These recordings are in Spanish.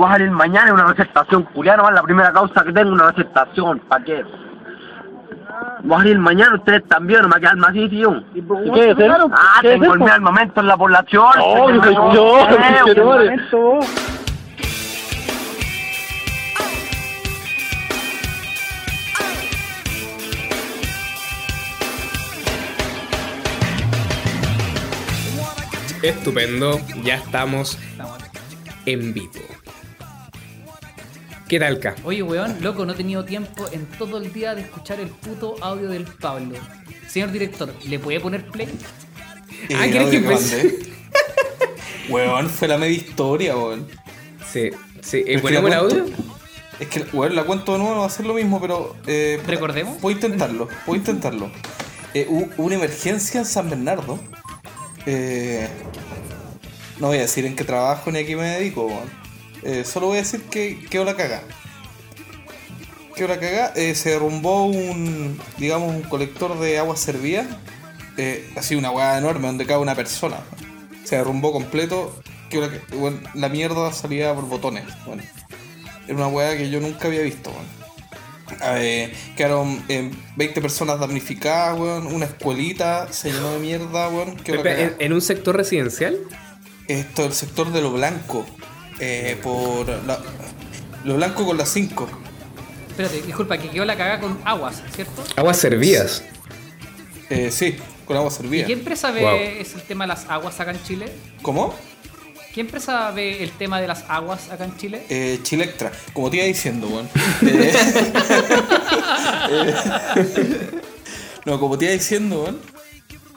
Voy a salir mañana una receptación, culiano, la primera causa que tengo una receptación, ¿para qué? Voy a salir mañana, ustedes también, no me quedan más sitio. ¿Y qué es eso? Ah, ¿Qué es tengo el armamento en la población. No, soy yo, Momento. Estupendo, ya estamos en vivo. ¿Qué tal, K? Oye, weón, loco, no he tenido tiempo en todo el día de escuchar el puto audio del Pablo. Señor director, ¿le puede poner play? Ah, Eh, ¿querés que audio empiece? mandé. Weón, fue la media historia, weón. Sí, sí. ¿eh, Es que ¿Ponemos el audio? Es que, weón, la cuento de nuevo, no va a ser lo mismo, pero. Eh, ¿Recordemos? Voy a intentarlo, voy a intentarlo. Eh, hubo hubo una emergencia en San Bernardo. Eh, no voy a decir en qué trabajo ni a qué me dedico, weón. Eh, solo voy a decir que quedó la cagá. Quedó la cagá. Eh, se derrumbó un, digamos, un colector de agua servida. Eh, así una weá enorme donde cabe una persona. Se derrumbó completo. Quedó la, weón, la mierda salía por botones. Bueno, era una weá que yo nunca había visto, weón. Eh, quedaron eh, 20 personas damnificadas, weón. Una escuelita se llenó de mierda, cagá. ¿en, en un sector residencial? Esto el sector de lo blanco. Eh, por la- lo blanco con las 5. Espérate, disculpa, que quedó la cagada con aguas, ¿cierto? Aguas servidas. Eh, sí, con agua ¿Y servida. qué empresa ve Wow. es el tema de las aguas acá en Chile? ¿Cómo? ¿Qué empresa ve el tema de las aguas acá en Chile? Eh, Chilectra, como te iba diciendo, weón. Eh, eh, no, como te iba diciendo, weón.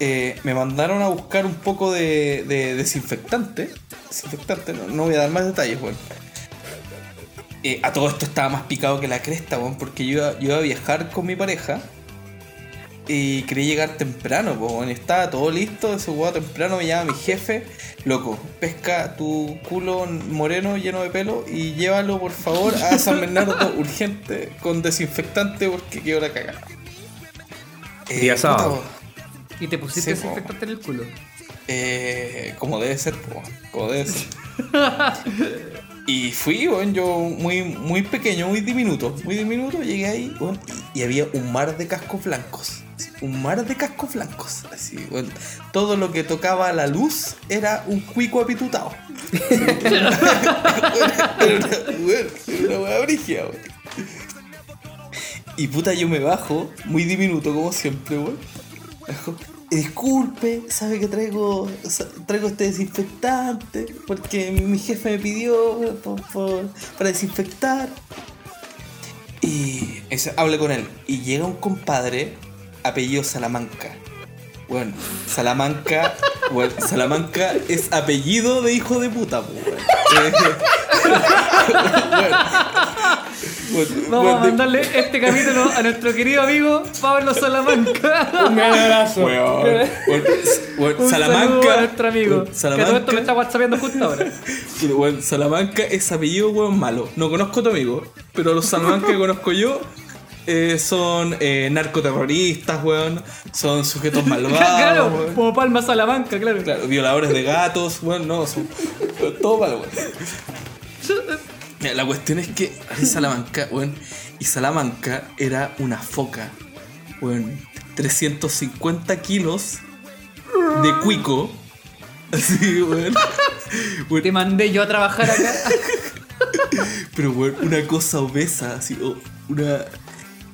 Eh, me mandaron a buscar un poco de, de desinfectante. Desinfectante, no, no voy a dar más detalles, weón. Eh, a todo esto estaba más picado que la cresta, weón, porque yo iba, yo iba a viajar con mi pareja. Y quería llegar temprano, weón. Estaba todo listo, ese huevo temprano me llama mi jefe. Loco, pesca tu culo moreno lleno de pelo y llévalo por favor a San Bernardo urgente con desinfectante porque quedó la cagada. Día sábado. puta, Y te pusiste Sí, desinfectante en el culo. eh, como debe ser, po, como debe ser. Y fui, weón, yo muy, muy pequeño, muy diminuto, muy diminuto, llegué ahí, y, había un mar de cascos blancos. Un mar de cascos blancos. Así, weón. Todo lo que tocaba a la luz era un cuico apitutado. una, weá brígida. Y puta, yo me bajo, muy diminuto como siempre, weón. Disculpe, sabe que traigo traigo este desinfectante porque mi jefe me pidió para desinfectar. Y ese- hablé con él. Y llega un compadre, apellido Salamanca. Bueno, Salamanca, bueno, Salamanca es apellido de hijo de puta, po, weón. Bueno, bueno, Vamos bueno, a de- mandarle este capítulo a nuestro querido amigo Pablo Salamanca. Un gran abrazo. Un Salamanca. a nuestro amigo. weón, Que todo esto me Salamanca. está justo ahora. Salamanca es apellido, weón, malo. No conozco a tu amigo, pero los Salamanca que conozco yo eh, son eh, narcoterroristas, weón. Son sujetos malvados, claro, weón. como Palma Salamanca, claro. Claro, violadores de gatos, weón, no, son todo malo, weón. Mira, La cuestión es que hay Salamanca, weón, y Salamanca era una foca, weón, 350 kilos de cuico, así, weón. Weón, Te mandé yo a trabajar acá. Pero, weón, una cosa obesa, así, una.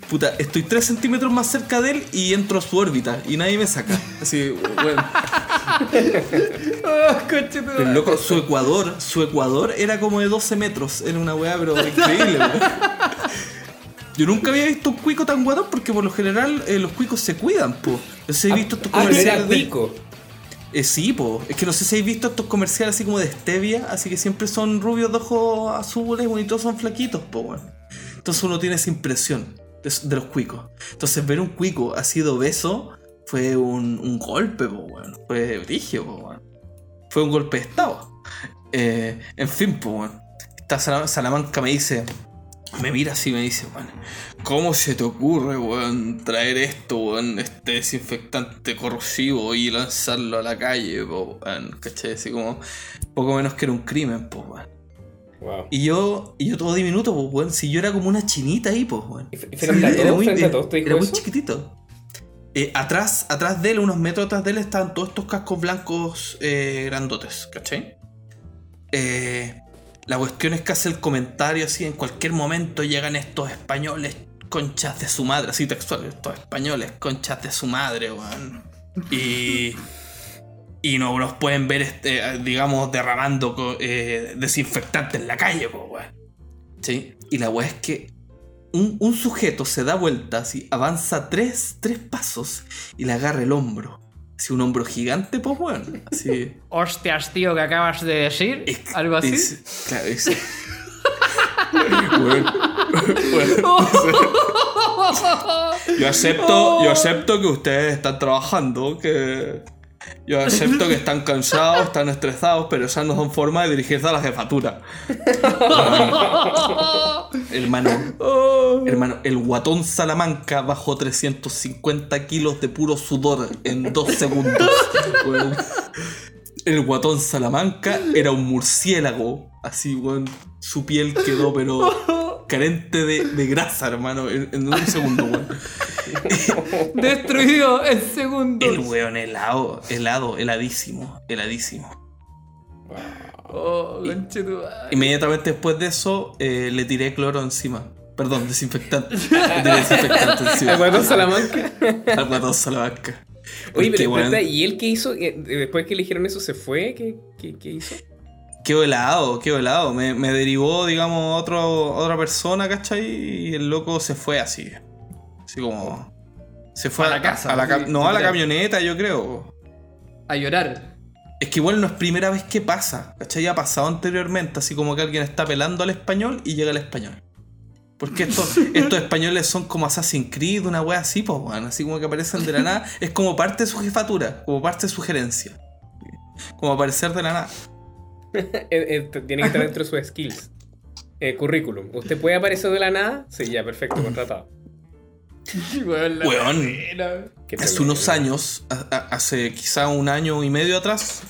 Puta, estoy 3 centímetros más cerca de él y entro a su órbita y nadie me saca. Así, weón. Oh, Pero loco, su ecuador, su ecuador era como de 12 metros. Era una weá, pero increíble, weón. Yo nunca había visto un cuico tan guatón porque por lo general eh, los cuicos se cuidan, po. No sé si he visto estos Ah, era comerciales. de-. Eh, sí, po. Es que no sé si habéis visto estos comerciales así como de stevia, así que siempre son rubios de ojos azules, bonitos, son flaquitos, po, weón. Entonces uno tiene esa impresión de, los cuicos. Entonces ver un cuico así de obeso fue un, golpe, weón. Fue weón. Fue un golpe de estado. Eh, en fin, po, weón. Esta Sala- Salamanca me dice, me mira así me dice, weón, ¿cómo se te ocurre, weón, traer esto, weón, este desinfectante corrosivo y lanzarlo a la calle, weón? ¿Cachai? Así como, poco menos que era un crimen, weón. Wow. Y yo, y yo todo diminuto, pues, weón. Si yo era como una chinita ahí, pues, weón. Era muy, chiquitito. Eh, atrás, atrás de él, unos metros atrás de él, estaban todos estos cascos blancos eh, grandotes, ¿cachai? Eh, la cuestión es que hace el comentario así, en cualquier momento llegan estos españoles conchas de su madre, así textual, estos españoles conchas de su madre, weón. Y... Y no nos pueden ver, este, digamos, derramando eh, desinfectante en la calle, weón. ¿Sí? Y la weá es que un, un sujeto se da vuelta, así, avanza tres, tres pasos y le agarra el hombro. Así, un hombro gigante, pues, weón. Así. Hostias, tío, que acabas de decir. Es- Algo así. es- claro, es- Weón, weón, yo acepto, yo acepto que ustedes están trabajando, que yo acepto que están cansados, están estresados, pero esas no son formas de dirigirse a la jefatura. hermano, hermano, el guatón Salamanca bajó 350 kilos de puro sudor en dos segundos. El guatón Salamanca era un murciélago. Así, weón. Su piel quedó, pero carente de, de grasa, hermano, en, en un segundo, weón. Destruido en segundos. El weón helado, helado, heladísimo, heladísimo. Oh, conchetumare. Inmediatamente después de eso, eh, le tiré cloro encima. Perdón, desinfectante. Le tiré desinfectante encima. ¿El guatón Salamanca? Al guatón Salamanca. Oye, Porque, pero, ¿y él qué hizo? Eh, Después que eligieron eso, ¿se fue? ¿Qué, qué, qué hizo? Quedó helado, quedó helado. Me, me derivó, digamos, otro, otra persona, ¿cachai? Y el loco se fue así. Así como. Se fue A la casa, a la no, a la camioneta, yo creo. A llorar. Es que igual no es primera vez que pasa, ¿cachai? Ya ha pasado anteriormente, así como que alguien está pelando al español y llega el español. Porque estos, estos españoles son como Assassin's Creed, una wea así, pues, weón. Así como que aparecen de la nada. Es como parte de su jefatura, como parte de su gerencia. Como aparecer de la nada. Eh, eh, tiene que estar dentro de sus skills. Eh, currículum. ¿Usted puede aparecer de la nada? Sí, ya, perfecto, contratado. Weón, Hace unos años, hace quizá un año y medio atrás,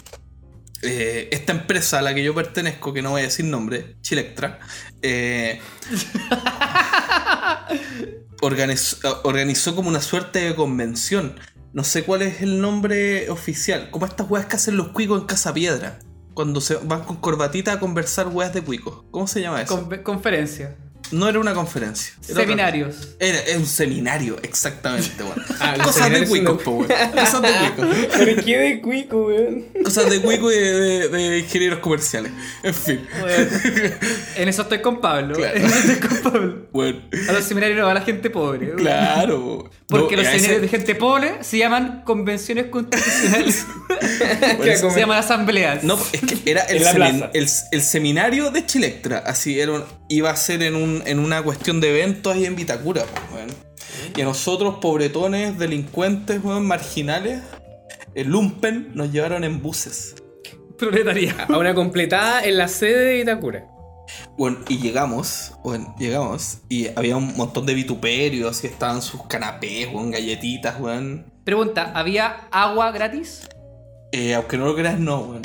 eh, esta empresa a la que yo pertenezco, que no voy a decir nombre, Chilectra, eh, organizó, organizó como una suerte de convención. No sé cuál es el nombre oficial. Como estas weas que hacen los cuicos en Casa Piedra. Cuando se van con corbatita a conversar weas de cuicos. ¿Cómo se llama eso? Con- conferencia. no era una conferencia. era Seminarios. era, era un seminario, exactamente, weón. Ah, Cosas de de- po, weón. Cosas de cuicos. ¿Pero qué de cuico, weón? Cosas de cuico y de, de- de ingenieros comerciales. En fin. Weón. En eso estoy con Pablo. Claro. En eso estoy con Pablo. Bueno, A los seminarios no va la gente pobre. weón. claro. Porque No, los ese- seminarios de gente pobre se llaman convenciones constitucionales. bueno, se llaman asambleas. No, es que era el, semin- seminario de Chilectra. Así era iba a ser en, un, en una cuestión de eventos ahí en Vitacura, pues, weón. Y a nosotros, pobretones, delincuentes, weón, marginales, el lumpen, nos llevaron en buses. Proletaría. A una completada en la sede de Itacura. Bueno, y llegamos, bueno, llegamos, y había un montón de vituperios, y estaban sus canapés, weón, galletitas, weón. Pregunta, ¿había agua gratis? Eh, aunque no lo creas, no, weón.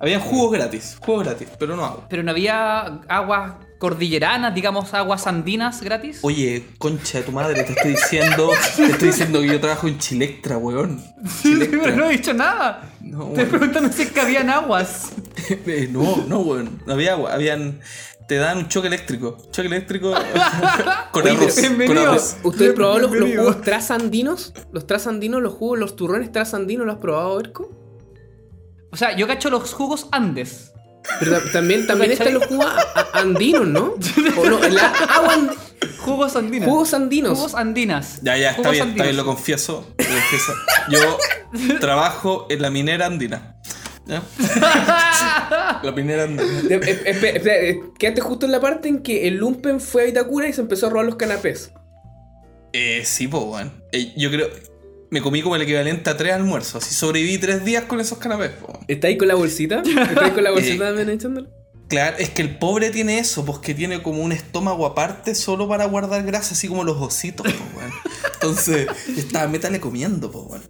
Habían jugos gratis, jugos gratis, pero no agua. Pero no había aguas cordilleranas, digamos aguas andinas gratis. Oye, concha de tu madre, te estoy diciendo, te estoy diciendo que yo trabajo en Chilectra, weón. Chilectra. Pero no he dicho nada. No, Te weón. preguntando si es que habían aguas. Eh, no, no, weón. No había agua, habían. Te dan un choque eléctrico. Choque eléctrico con arroz. Con bienvenido. arroz. ¿Usted ha probado los, los jugos trasandinos? ¿Los trasandinos, los jugos, los turrones trasandinos, los has probado, Erco? O sea, yo cacho los jugos Andes. Pero ta- también, también están los jugos andinos, ¿no? O no, la agua and- Jugos andinas. Jugos andinos. Jugos andinas. Ya, ya, está bien, está bien, andinos. lo confieso. lo confieso. Yo trabajo en la minera andina. ¿Ya? La minera andina. Eh, Quédate justo en la parte en que el Lumpen fue a Itacura y se empezó a robar los canapés. Eh, sí, pues. Eh, yo creo. Me comí como el equivalente a tres almuerzos. Así sobreviví tres días con esos canapés, po. ¿Está ahí con la bolsita? ¿Está ahí con la bolsita Eh. también echándolo? Claro, es que el pobre tiene eso, pues que tiene como un estómago aparte solo para guardar grasa, así como los ositos, pues, weón. Entonces, yo estaba métale comiendo, pues, weón.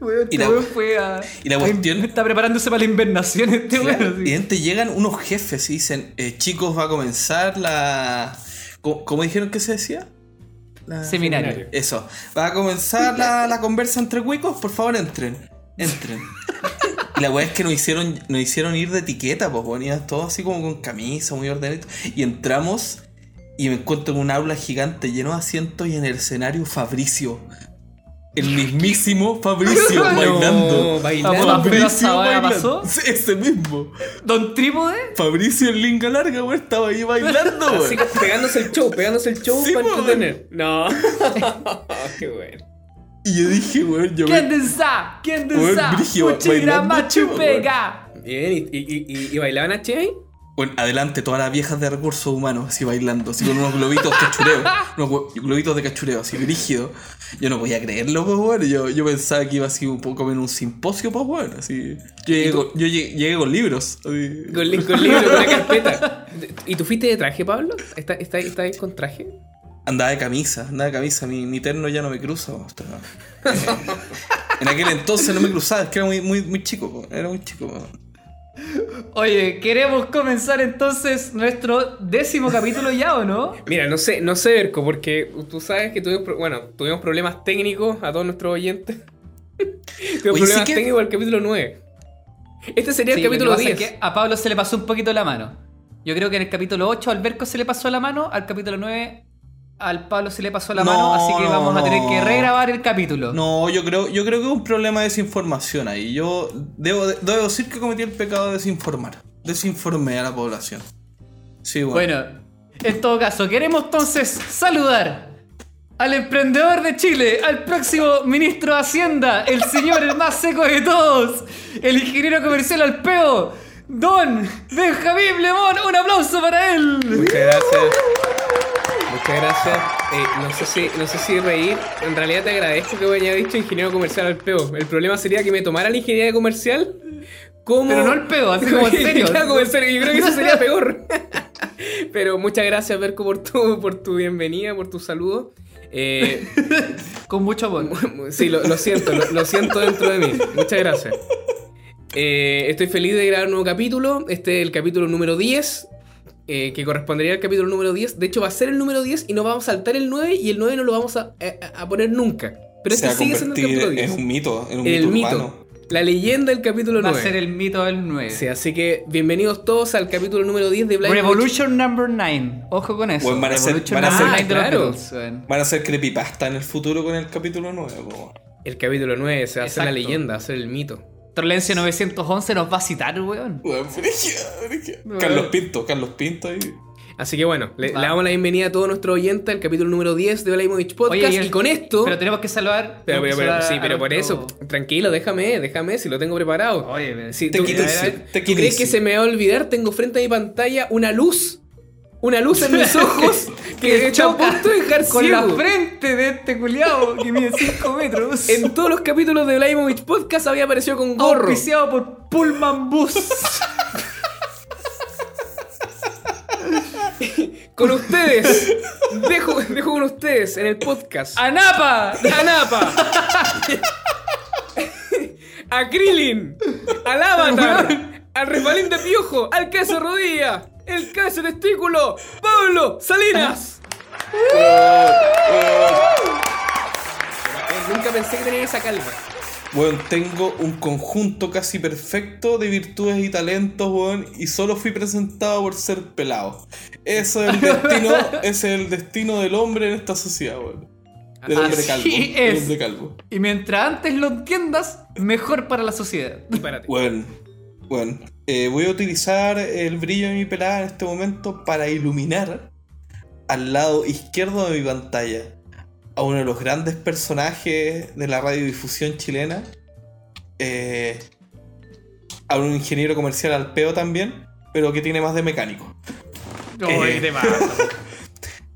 Weón, Y la- weón fue a. y la a- cuestión- Está preparándose para la invernación este weón. Claro. Y repente llegan unos jefes y dicen, eh, chicos, va a comenzar la... ¿Cómo, cómo dijeron que se decía? La- Seminario. Eso. Va a comenzar la, la conversa entre cuicos, por favor entren. Entren. Y la weá es que nos hicieron, nos hicieron ir de etiqueta, pues ponían todos así como con camisa, muy ordenadito. Y entramos y me encuentro en un aula gigante lleno de asientos y en el escenario Fabricio. El mismísimo Fabricio bailando. No, bailando. Esa weá bailando. pasó. Sí, Ese mismo. Don Trípode. Fabricio en linga larga, weón, estaba ahí bailando, weón. Así que pegándose el show, pegándose el show Sí, para po, entretener. No. Qué bueno. Y yo dije, weón, yo ¿Quién me... desea? ¿Quién bailando, chico, pega. Bien, ¿y, y, y, y bailaban a Che? Bueno, adelante, todas las viejas de recursos humanos, así bailando, así con unos globitos cachureo, unos globitos de cachureo, así brígido. Yo no podía creerlo, pues bueno, yo, yo pensaba que iba así un poco en un simposio, pues bueno, así. Yo llegué, con, yo llegué, llegué con libros. así. Con, con libro, con una carpeta. ¿Y tú fuiste de traje, Pablo? ¿Está, está, está ahí con traje? Andaba de camisa, andaba de camisa, mi, mi terno ya no me cruza. eh, en aquel entonces no me cruzaba, es que era muy, muy, muy chico, po, era muy chico. po. Oye, queremos comenzar entonces nuestro décimo capítulo ya, ¿o no? Mira, no sé, no sé, Berco, porque tú sabes que tuvimos, bueno, tuvimos problemas técnicos a todos nuestros oyentes. tuvimos Oye, problemas sí que- técnicos al capítulo 9. Este sería Sí, el lo que capítulo pasa es 10. que a Pablo se le pasó un poquito la mano. Yo creo que en el capítulo 8 al Berco se le pasó la mano, al capítulo 9 al Pablo se le pasó la No, mano, así que no, vamos a tener que regrabar el capítulo. No, yo creo, yo creo que es un problema de desinformación ahí. Yo debo, debo decir que cometí el pecado de desinformar. Desinformé a la población. Sí, bueno. Bueno, en todo caso, queremos entonces saludar al emprendedor de Chile, al próximo ministro de Hacienda, el señor el más seco de todos, el ingeniero comercial Alpeo, Don Benjamín Lemón. Un aplauso para él. Muchas gracias. Muchas gracias. Eh, no, sé si, no sé si reír. En realidad te agradezco que me haya dicho ingeniero comercial al peo. El problema sería que me tomara la ingeniería comercial como. Pero no el peo, así como en serio. Claro, como en serio. Yo creo que eso sería peor. Pero muchas gracias, Berco, por tu, por tu bienvenida, por tu saludo. Eh, Con mucho amor. sí, lo, lo siento, lo, lo siento dentro de mí. Muchas gracias. Eh, estoy feliz de grabar un nuevo capítulo. Este es el capítulo número 10. Eh, que correspondería al capítulo número 10. De hecho, va a ser el número 10 y nos vamos a saltar el 9 y el 9 no lo vamos a, a- a poner nunca. Pero este sigue siendo el capítulo en 10. un mito, en un el mito mito. La leyenda del capítulo Va a 9. ser el mito del 9. Sí, así que bienvenidos todos al capítulo número 10 de Blind Revolution number 9. Ojo con eso. Bueno, van a ser- Revolution van a number ser- 9 los claro. Van a ser creepypasta en el futuro con el capítulo 9. po. El capítulo 9 se va a hacer la leyenda, va a ser el mito. Trolencia 911 nos va a citar, weón. Carlos Pinto, Carlos Pinto ahí. Así que bueno, le, damos la bienvenida a todos nuestros oyentes al capítulo número 10 de Blamovich Podcast. Oye, y, el- con esto. Pero tenemos que saludar. Pero, sí, pero por nuestro- eso, tranquilo, déjame, déjame, si lo tengo preparado. Oye, Si Te tú, quito ¿tú ese, te crees que se me va a olvidar? Tengo frente a mi pantalla una luz. Una luz en mis ojos que está a choca punto de dejar con la frente de este culiao que mide 5 metros. En todos los capítulos de Blamovich Podcast había aparecido con gorro. Auspiciado por Pullman Bus. Con ustedes. Dejo, dejo con ustedes en el podcast. ¡Anapa! a Napa. a Krillin. Al Avatar. al Resbalín de Piojo. Al Queso Rodilla. El Queso Testículo. Pablo Salinas. Eh, Nunca pensé que tenía esa calma. Bueno, tengo un conjunto casi perfecto de virtudes y talentos, weón, y solo fui presentado por ser pelado. Eso es el destino, ese es el destino del hombre en esta sociedad, weón. Del hombre Así calvo. Del es. hombre calvo. Y mientras antes lo entiendas, mejor para la sociedad. Y párate. Bueno, bueno, eh, voy a utilizar el brillo de mi pelada en este momento para iluminar al lado izquierdo de mi pantalla a uno de los grandes personajes de la radiodifusión chilena, eh, a un ingeniero comercial al peo también, pero que tiene más de mecánico. Oye, Eh. te.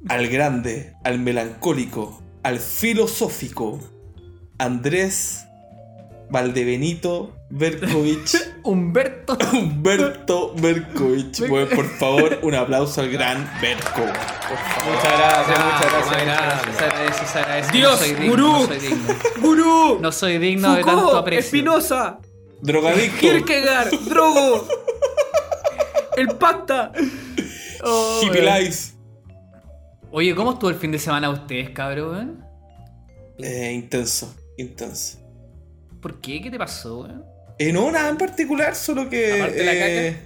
Al grande, al melancólico, al filosófico, Andrés Valdebenito Berkovich Humberto. Humberto Berkovich. Por favor, un aplauso al gran Berko. Por favor. Muchas gracias, Ah, muchas gracias. muchas. Dios, no soy digno, gurú. No soy digno. ¡Gurú! No soy digno de tanto aprecio. Espinosa, Drogadicto. Kierkegaard, Drogo, el Pacta. Oh. Oye, ¿cómo estuvo el fin de semana ustedes, cabrón? Eh, intenso, intenso. ¿Por qué? ¿Qué te pasó, weón? Eh, no, nada en particular, solo que. Aparte de la eh,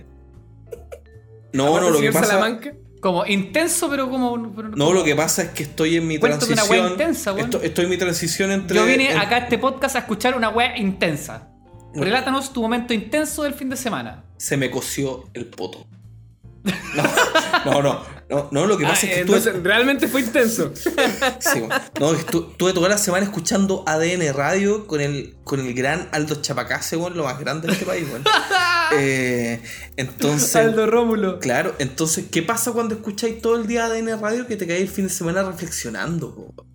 No, no, lo que pasa. Salamanca. Como intenso, pero como. pero No, lo que pasa es que estoy en mi una transición. intensa, estoy en mi transición entre. Yo vine en- acá a este podcast a escuchar una wea intensa. Relátanos tu momento intenso del fin de semana. Se me coció el poto. No, no, no. No, no, lo que Ah, pasa es que estuve, entonces, realmente fue intenso. sí, bueno. no, estu- estuve toda la semana escuchando ADN Radio con el, con el gran Aldo Chapacase, weón, lo más grande de este país, weón. Eh, entonces. Aldo Rómulo. Claro, entonces, ¿qué pasa cuando escucháis todo el día ADN Radio que te caes el fin de semana reflexionando? po?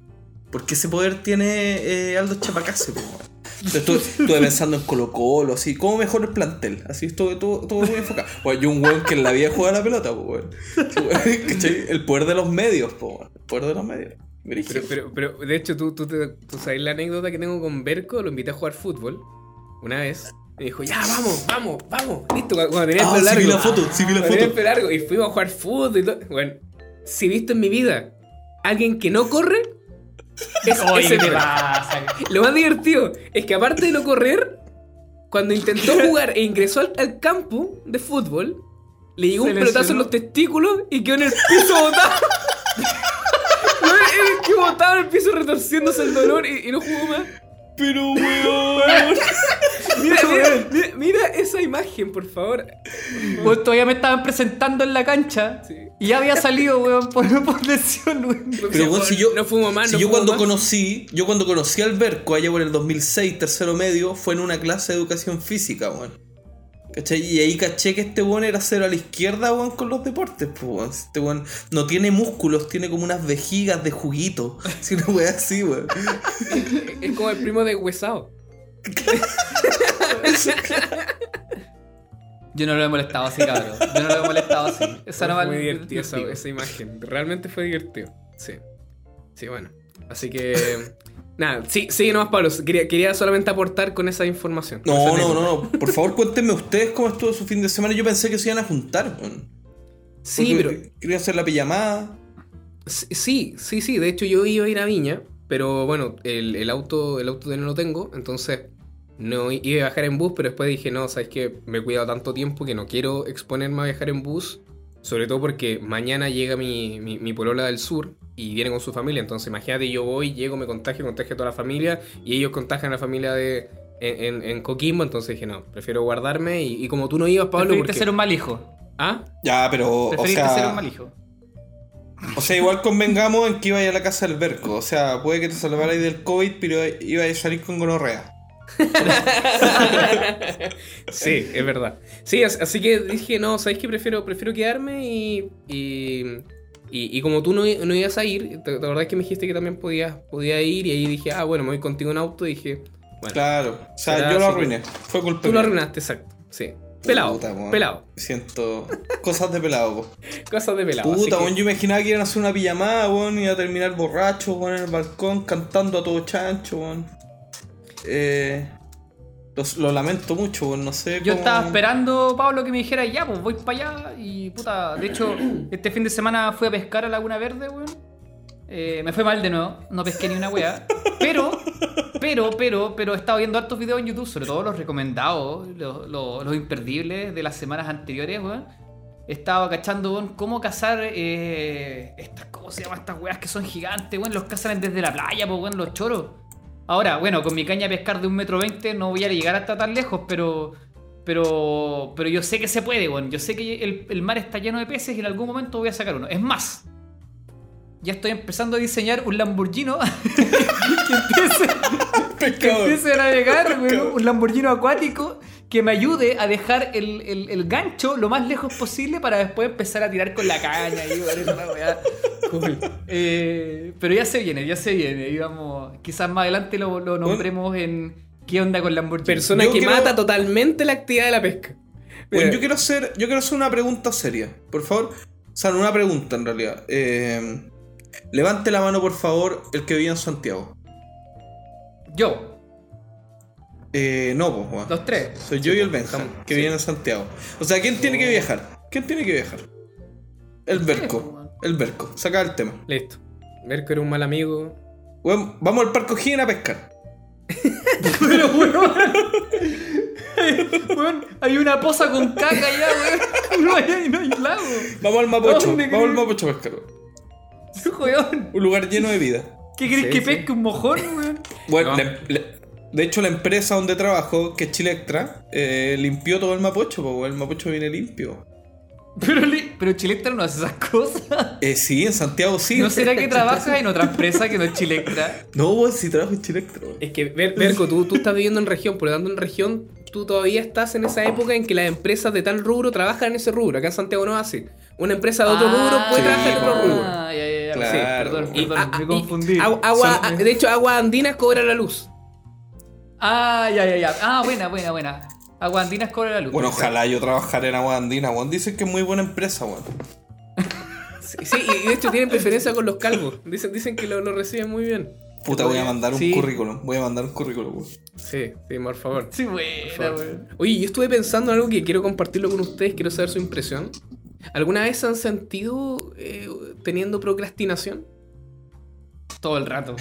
Porque ese poder tiene eh, Aldo Chapacase. po? Estuve, estuve pensando en Colo Colo, así, ¿cómo mejor el plantel? Así estuve todo, todo muy enfocado. Bueno, yo un weón que en la vida juega la pelota. Sí, ¿cachai? El poder de los medios, po. El poder de los medios. Pero, pero, pero, de hecho, tú, tú, te- tú sabes la anécdota que tengo con Berco. Lo invité a jugar fútbol una vez. Me dijo, ya, vamos, vamos, vamos. Listo, cuando, tenía el Ah, pelo sí largo. vi la foto, sí vi la tenía el foto. pelo largo. Y fuimos a jugar fútbol y todo. Bueno, si he visto en mi vida alguien que no corre, es Oye, ese ¿qué te men. pasa? Lo más divertido es que aparte de no correr, cuando intentó jugar e ingresó al, al campo de fútbol, le llegó Se un pelotazo en los testículos y quedó en el piso botado. No, es que botado en el piso retorciéndose el dolor y, y no jugó más. Pero, weón. Mira, mira, mira, mira esa imagen, por favor. Pues todavía me estaban presentando en la cancha. Sí. Y ya había salido, weón, por, por lesión, weón. Pero weón, si yo, no fumo más, si no yo fumo cuando más. conocí, yo cuando conocí al Berco allá por el 2006, tercero medio, fue en una clase de educación física, weón. ¿Cachai? Y ahí caché que este weón era cero a la izquierda, weón, con los deportes, pues, weón. Este weón no tiene músculos, tiene como unas vejigas de juguito. Si una weá así, weón. Es como el primo de Huesao. Yo no lo he molestado así, cabrón. Yo no lo he molestado así. Esa no fue va muy divertida esa, esa imagen. Realmente fue divertido. Sí. Sí, bueno. Así que. Nada, sí, sí, nomás, Pablo. Quería, quería solamente aportar con esa información. esa No, no, no, no. Por favor, cuéntenme ustedes cómo estuvo su fin de semana. Yo pensé que se iban a juntar. Sí, Porque pero. Quería hacer la pijamada. Sí, sí, sí. De hecho, yo iba a ir a Viña. Pero bueno, el, el auto, el auto no lo tengo. Entonces. No iba a viajar en bus, pero después dije, no, sabes que me he cuidado tanto tiempo que no quiero exponerme a viajar en bus. Sobre todo porque mañana llega mi, mi, mi polola del sur y viene con su familia. Entonces, imagínate, yo voy, llego, me contagio, contagio a toda la familia y ellos contagian a la familia de en, en- en Coquimbo. Entonces dije, no, prefiero guardarme. Y, y como tú no ibas, Pablo, Preferiste porque... ser un mal hijo. ¿Ah? Ya, pero. O Preferiste ser un mal hijo. o sea, igual convengamos en que iba a ir a la casa del Berco. O sea, puede que te salvarais del COVID, pero iba a salir con gonorrea. Sí, es verdad. Sí, as- así que dije, no, ¿sabes qué? Prefiero, prefiero quedarme y, y, y- y como tú no, no ibas a ir, la verdad es que me dijiste que también podías podía ir y ahí dije, ah, bueno, me voy contigo en auto y dije, bueno, Claro. O sea, yo lo arruiné. Fue culpa tú lo arruinaste, exacto, sí. Pelado, Puta, pelado, Siento cosas de pelado, po. cosas de pelado. Puta, que- weón, yo imaginaba que iban a hacer una pijamada, weón, y iba a terminar borracho, en el balcón, cantando a todo chancho. Eh, los- lo, lamento mucho, no sé Yo cómo- estaba esperando, Pablo, que me dijera, ya, pues voy para allá. Y puta, de hecho, este fin de semana fui a pescar a Laguna Verde, weón. Eh, me fue mal de nuevo, no pesqué ni una weá. Pero, pero, pero, pero he estado viendo hartos videos en YouTube, sobre todo los recomendados, los, los- los imperdibles de las semanas anteriores, weón. Estaba cachando, weón, cómo cazar eh, estas, ¿cómo se llaman estas weas que son gigantes, weón? Los cazan desde la playa, pues, weón, los choros. Ahora, bueno, con mi caña a pescar de un metro veinte no voy a llegar hasta tan lejos, pero. Pero. Pero yo sé que se puede, weón. Yo sé que el, el mar está lleno de peces y en algún momento voy a sacar uno. Es más. Ya estoy empezando a diseñar un Lamborghini que empiece, que Pescador. empiece a navegar, weón, un Lamborghini acuático que me ayude a dejar el, el- el gancho lo más lejos posible para después empezar a tirar con la caña y weá. Eh, pero ya se viene, ya se viene. Y vamos, quizás más adelante lo, lo nombremos en. ¿Qué onda con Lamborghini? Persona Yo que quiero- mata totalmente la actividad de la pesca. Bueno, yo quiero hacer, yo quiero hacer una pregunta seria. Por favor. O sea, una pregunta en realidad. Eh, levante la mano, por favor, el que vive en Santiago. Yo, Eh, no, pues, weón. los tres. Soy yo y el Benja, estamos- que sí. vive en Santiago. O sea, ¿quién tiene que viajar? ¿Quién tiene que viajar? El Berco. El Berco. Saca el tema. Listo. Merco era un mal amigo. Weón, vamos al Parque O'Higgins a pescar. Pero, weón. Weón, hay una poza con caca ya, weón. No hay, no hay lago. Vamos al Mapocho. ¿Dónde Vamos al? Mapocho a pescar. weón. Un lugar lleno de vida. ¿Qué crees Sí, que sí. pesque un mojón, weón? Bueno, No. la- de hecho, la empresa donde trabajo, que es Chilectra, eh, limpió todo el Mapocho, porque el Mapocho viene limpio. Pero, li- pero Chilectra no hace esas cosas. Eh, sí, en Santiago sí. ¿No será que trabajas en otra empresa que no es Chilectra? No, vos sí trabajo en Chilectra. Es que, Ver- Berco, tú, tú estás viviendo en región, por lo tanto en región tú todavía estás en esa época en que las empresas de tal rubro trabajan en ese rubro. Acá en Santiago no así. Una empresa de otro rubro puede sí, trabajar en otro rubro. Ah, ya, ya, ya. Claro. Sí, perdón, perdón, ah, me confundí. agua- agua- Son- de hecho, Aguas Andinas cobra la luz. Ah, ya, ya, ya. Ah, buena, buena, buena. Aguandinas cobra la luz. Bueno, ojalá yo trabajara en Agua Andina, weón. Dicen que es muy buena empresa, weón. Sí, sí, y de hecho tienen preferencia con los calvos. Dicen, dicen que lo, lo reciben muy bien. Puta, voy a mandar un Sí. currículum. Voy a mandar un currículum, weón. Sí, sí, por favor. Sí, buena, weón. Oye, yo estuve pensando en algo que quiero compartirlo con ustedes, quiero saber su impresión. ¿Alguna vez han sentido eh, teniendo procrastinación? Todo el rato.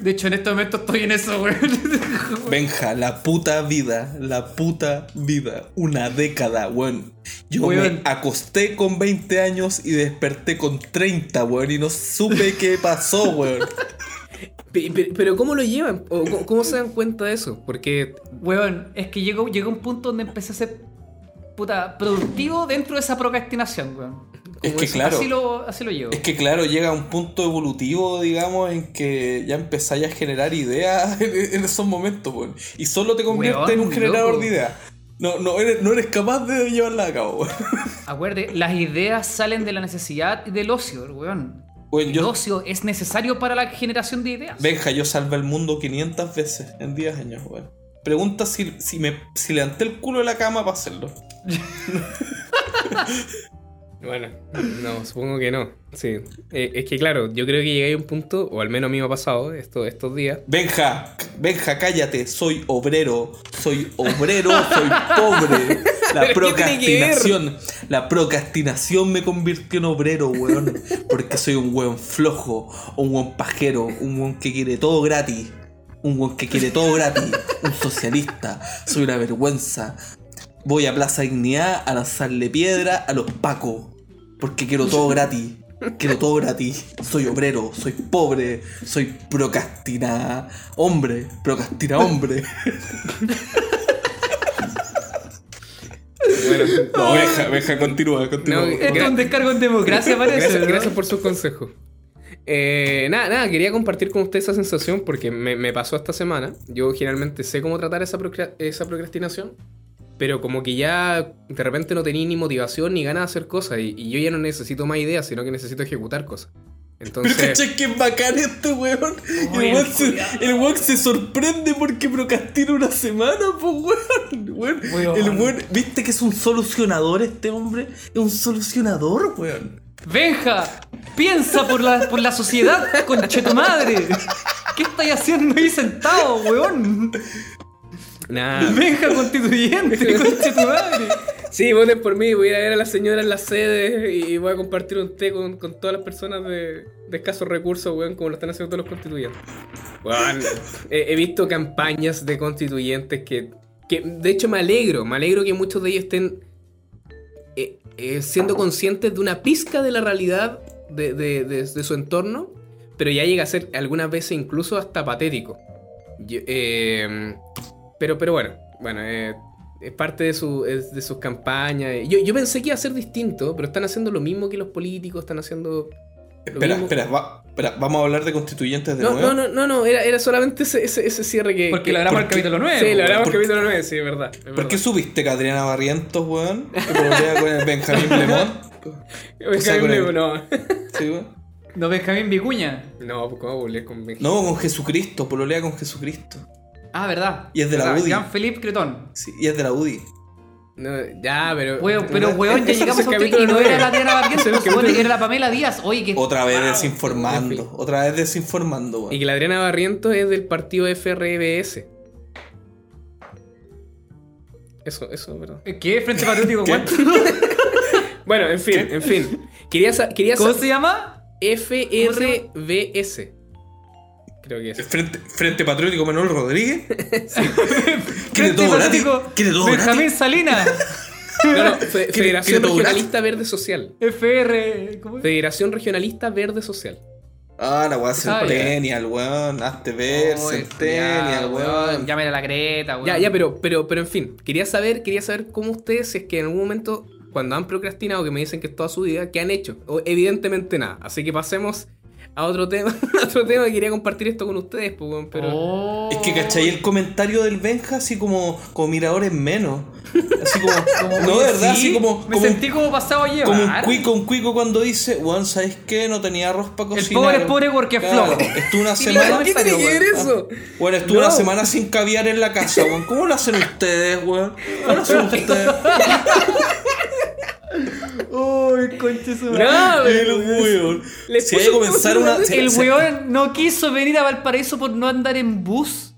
De hecho, en este momento estoy en eso, weón. Benja, la puta vida, la puta vida. Una década, weón. Yo Weón. me acosté con 20 años y desperté con 30, weón. Y no supe qué pasó, weón. Pe- pe- Pero ¿cómo lo llevan? ¿O cómo- ¿Cómo se dan cuenta de eso? Porque Weón, es que llegó, llegó un punto donde empecé a ser puta productivo dentro de esa procrastinación, weón. Es ¿Cómo que claro. Así lo, así lo llevo. Es que claro, llega un punto evolutivo, digamos, en que ya empezáis a generar ideas en, en esos momentos, weón. Y solo te convierte Weón, en un generador loco. de ideas. No, no, eres, no eres capaz de llevarla a cabo, weón. Acuérdate, las ideas salen de la necesidad y del ocio, weón. Weón, El yo, ocio es necesario para la generación de ideas. Benja, yo salvé el mundo 500 veces en 10 años, weón. Pregunta si, si, me, si levanté el culo de la cama para hacerlo. Bueno, no, supongo que no. Sí. Eh, es que claro, yo creo que llegué a un punto, o al menos a mí me ha pasado esto, estos días. Benja, Benja, cállate, soy obrero, soy obrero, soy pobre. La procrastinación, la procrastinación me convirtió en obrero, weón. Porque soy un weón flojo, un weón pajero, un weón que quiere todo gratis. Un weón que quiere todo gratis, un socialista, soy una vergüenza. Voy a Plaza Dignidad a lanzarle piedra a los pacos. Porque quiero todo gratis. Quiero todo gratis. Soy obrero, soy pobre, soy procrastina hombre, procrastina hombre. Bueno, No, deja, deja, continúa, continúa. No. Esto es un descargo en democracia, parece. gracias, ¿no? gracias por sus consejos. Eh, nada, nada, quería compartir con ustedes esa sensación porque me, me pasó esta semana. Yo generalmente sé cómo tratar esa, procra- esa procrastinación, pero como que ya de repente no tenía ni motivación ni ganas de hacer cosas y, y yo ya no necesito más ideas, sino que necesito ejecutar cosas. Pero Entonces, cachai que es bacán este weón. El, weón se, culiao. el weón se sorprende porque procrastina una semana, pues weón. Weón, Weón. El weón, ¿viste que es un solucionador este hombre? Es un solucionador, weón. Benja, piensa por la, por la sociedad, conche tu madre. ¿Qué estáis haciendo ahí sentado, weón? Nada. Benja constituyente, conche tu madre. Sí, voten por mí, voy a ir a ver a la señora en la sede y voy a compartir un té con, con todas las personas de, de escasos recursos, weón, como lo están haciendo todos los constituyentes. Weón, he, he visto campañas de constituyentes que, que, de hecho, me alegro, me alegro que muchos de ellos estén eh, eh, siendo conscientes de una pizca de la realidad de, de- de- de su entorno, pero ya llega a ser algunas veces incluso hasta patético. Yo- eh, pero, pero bueno, bueno, eh, es parte de, su, es de sus campañas. Yo, yo pensé que iba a ser distinto, pero están haciendo lo mismo que los políticos, están haciendo... Espera, mismo. espera, va- espera, vamos a hablar de constituyentes de No, nuevo. no, no, no, no, era, era solamente ese, ese, ese cierre que... Porque que- lo grabamos el porque- capítulo 9. Sí, lo grabamos en ¿Por- capítulo 9, sí, es verdad. es ¿Por verdad. qué subiste que Adriana Barrientos, weón? Que con el Benjamín o sea, me- el- no, Sí, weón. No, Benjamín Vicuña. no, ¿cómo volver con Benjamín? No, con Jesucristo, pololea con Jesucristo. Ah, verdad. Y es de la Verdad, UDI. Jean-Philippe Cretón. Sí, y es de la UDI. No, ya, pero. Pero weón, ya llegamos a otro y no era la Diana se supone que era la Pamela Díaz. Oye, que Otra vez desinformando. Otra vez desinformando, Y weón. que la Adriana Barrientos es del partido FRBS. Eso, eso, perdón. ¿Qué? Frente Patriótico, ¿Qué? weón. Bueno, en fin, en fin. Quería, sa- quería ¿Cómo se llama? FRBS. Creo que es. Frente, Frente Patriótico Manuel Rodríguez. ¿Quiere Frente todo gratis? Patriótico ¿Quiere todo Benjamín gratis? Salinas. No, no, Fe- Federación Regionalista Verde Social. FR. ¿Cómo es? Federación Regionalista Verde Social. Ah, la weá Ah, Centennial, weón. Hazte ver, Oh, Centennial, ya, weón. Llámale a la Greta, weón. Ya, ya, pero, pero, pero en fin, quería saber, quería saber cómo ustedes, si es que en algún momento, cuando han procrastinado, que me dicen que es toda su vida, ¿qué han hecho? O, evidentemente nada. Así que pasemos a otro tema. a otro tema que quería compartir esto con ustedes, pues, weón, pero. Oh. Es que, ¿cachai? El comentario del Benja, así como, como miradores menos. Así como, Como, no, de verdad, sí, así como, Me como, un- sentí como pasado a llevar. como un cuico, un cuico cuando dice, weón, ¿sabes qué? No tenía arroz para El cocinar. pobre es pobre porque es Claro, flojo. Estuve una semana. ¿qué tiene que ver eso? Bueno, estuve No. una semana sin caviar en la casa, weón. ¿Cómo lo hacen ustedes, weón? ¿Cómo lo hacen ustedes? Conche su madre. No, El weón. Si hay que puso comenzar todo una. El weón no quiso venir a Valparaíso por no andar en bus.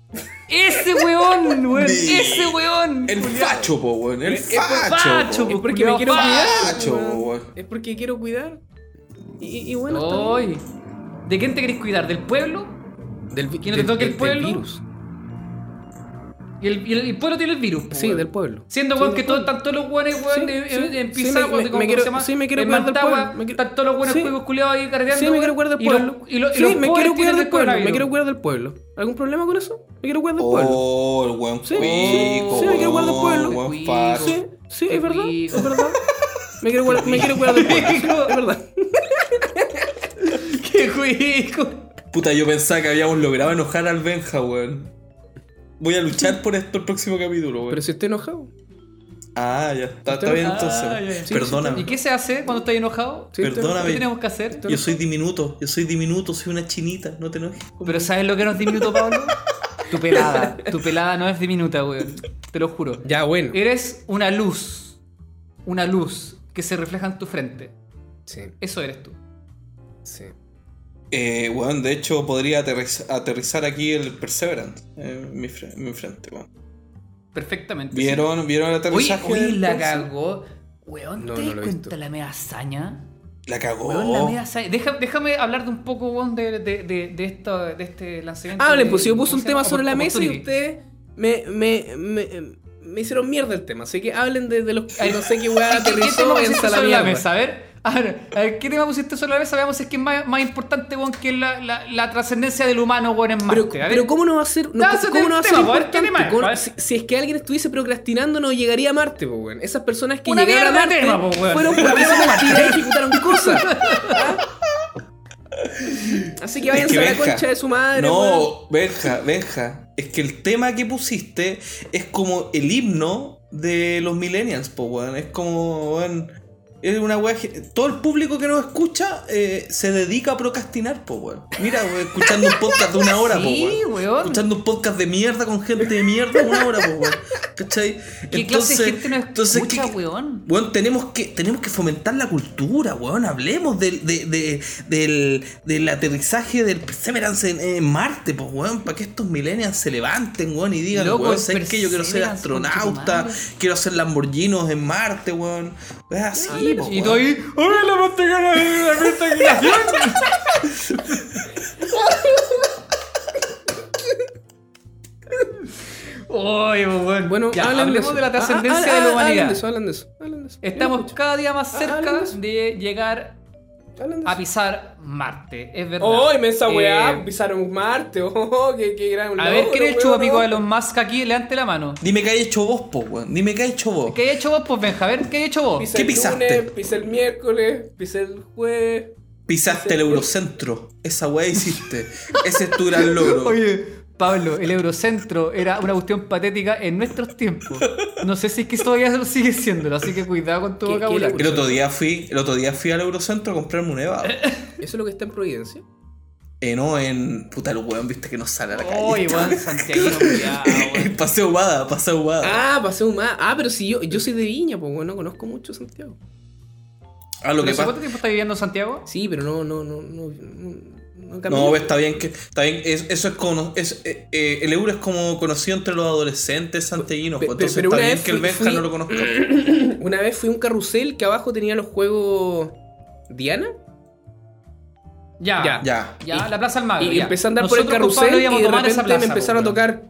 Ese weón, weón. Sí. Ese weón. El culiao. facho, po, weón. El Es facho. facho, po. Es porque me quiero Cuidado, cuidar. facho, weón. weón. Es porque quiero cuidar. Y, y bueno, está bien. Oy. ¿De quién te querés cuidar? ¿Del pueblo? Del, vi- ¿Que no te del- toque el del- pueblo? Del virus. Y el, y el- y el pueblo tiene el virus. po, Sí, weón. del pueblo. Siendo Sí, weón del que todos los weones, weón, Sí, en, sí, en, en sí, Pisagua, me- me- ¿cómo me se quiero- llama? sí, me quiero cuidar del pueblo, me quiero- están todos los buenos Sí. juegos culiados ahí carreteando. Sí, me quiero cuidar del y los- pueblo. Y los, y Sí, los me quiero cuidar del el pueblo. Me quiero cuidar del pueblo. ¿Algún problema con eso? Me quiero cuidar del pueblo. Oh, el weón Sí, cuico, sí, me quiero guardar weón, pueblo. Sí, sí, es verdad. Es verdad. Me quiero cuidar, me quiero cuidar del pueblo. Es verdad. ¡Qué cuico! Puta, yo pensaba que habíamos logrado enojar al Benja, weón. Voy a luchar por esto el próximo capítulo, weón. Pero si estoy enojado. Ah, ya, está, está bien Ah, entonces. ya, sí, Perdóname. ¿Y qué se hace cuando estás enojado? Sí, Perdóname. ¿Qué tenemos que hacer? Yo soy diminuto, yo soy diminuto, soy una chinita, no te enojes. Pero ¿sabes lo que no es diminuto, Pablo? Tu pelada. Tu pelada no es diminuta, weón. Te lo juro. Ya, bueno. Eres una luz. Una luz que se refleja en tu frente. Sí, Eso eres tú. sí. Eh, weón, de hecho podría aterriz- aterrizar aquí el Perseverance en mi, fre- en mi frente, weón. Perfectamente. ¿Vieron, ¿vieron el aterrizaje? oye, del la cagó. Weón, No, ¿te no das cuenta visto. la media hazaña? La cagó. Weón, la media hazaña. Deja- déjame hablar de un poco, weón, de, de, de, de, esto, de este lanzamiento. Hablen, de- pues si yo puse ¿cómo un tema sobre la mesa y ustedes me, me, me, me hicieron mierda el tema. Así que hablen de, de los que no sé qué weá ¿Qué- qué tema aterrizó en la mesa? A ver, a ver, a ver, ¿qué tema pusiste sobre la mesa? Veamos si es que es más, más importante, weón, que la, la, la trascendencia del humano, weón, en Marte. Pero ¿cómo no va a ser, no, ¿cómo no va a ser es? ¿Cómo- A ver. si, si es que alguien estuviese procrastinando no llegaría a Marte, po, weón. Esas personas que Una llegaron a Marte tema, po, fueron porque actividad y ejecutaron cosas. ¿Ah? Así que Es váyanse que a la Benja, concha de su madre. No, Benja, Benja. Es que el tema que pusiste es como el himno de los millennials, po, weón. Es como, weón. Es una weá. que- Todo el público que nos escucha eh, se dedica a procrastinar, po, weón. Mira, weón, escuchando un podcast de una hora, po, Sí, weón. weón. Escuchando un podcast de mierda con gente de mierda una hora, po, weón. ¿Cachai? ¿Qué clase de gente no escucha, weón? Weón, tenemos que, tenemos que fomentar la cultura, weón. Hablemos del, de- de- del, del aterrizaje del Perseverance en, en Marte, pues, weón. Para que estos millennials se levanten, weón, y digan, Loco, weón, ¿sabes qué? Yo quiero ser astronauta, quiero hacer Lamborghinos en Marte, weón. Es así, po, Y ahí, ¡ay, la de la contaminación! Oye, pues, weón. Bueno, Ya, hablen de la Ah, trascendencia ah, de la ah, humanidad. Hablen de eso, hablen de eso. hablen de eso. Estamos cada día más Ah, cerca de llegar a pisar Marte. Es verdad. ¡Oh, inmensa Eh, weá! Pisaron Marte. ¡Oh, qué, qué gran A ver, logro, ¿quién es el weón, chupapico no? de los Musk aquí? Levante la mano. Dime que hay hecho vos, po, weón. Dime que hay hecho vos. ¿Qué hay hecho vos, pues, Benja? A ver, ¿qué hay hecho vos? Pisé ¿Qué el pisaste? lunes, pisé el miércoles, pisé el jueves. Pisaste el Eurocentro. Esa weá hiciste. Ese es tu gran logro. Oye, Pablo, el Eurocentro era una cuestión patética en nuestros tiempos. No sé si es que todavía lo sigue siendo, así que cuidado con tu ¿Qué- qué vocabulario. El otro día fui, el otro día fui al Eurocentro a comprarme un Evado. ¿Eso es lo que está en Providencia? Eh, no, en. Puta, el weón, viste que no sale a la calle. Uy, weón, Santiago, weón. paseo humada, paseo humada. Ah, pasé un más. Ah, pero si yo, yo soy de Viña, pues bueno, no conozco mucho Santiago. Ah, lo que ¿Pero pasa. ¿Cuánto tiempo estás viviendo en Santiago? Sí, pero no, no, no, no, no, no pues, está bien que. Está bien, es- eso es como. Es, eh, eh, el euro es como conocido entre los adolescentes santiaguinos. Pe- pues, pe- entonces pero está una bien vez que el Benja fui- no lo conozca. Una vez fui a un carrusel que abajo tenía los juegos Diana. Ya. Ya. Ya. Ya, Y- la Plaza Almagro. y ya. empecé a andar por el carrusel y de repente me plaza, empezaron a weón. tocar.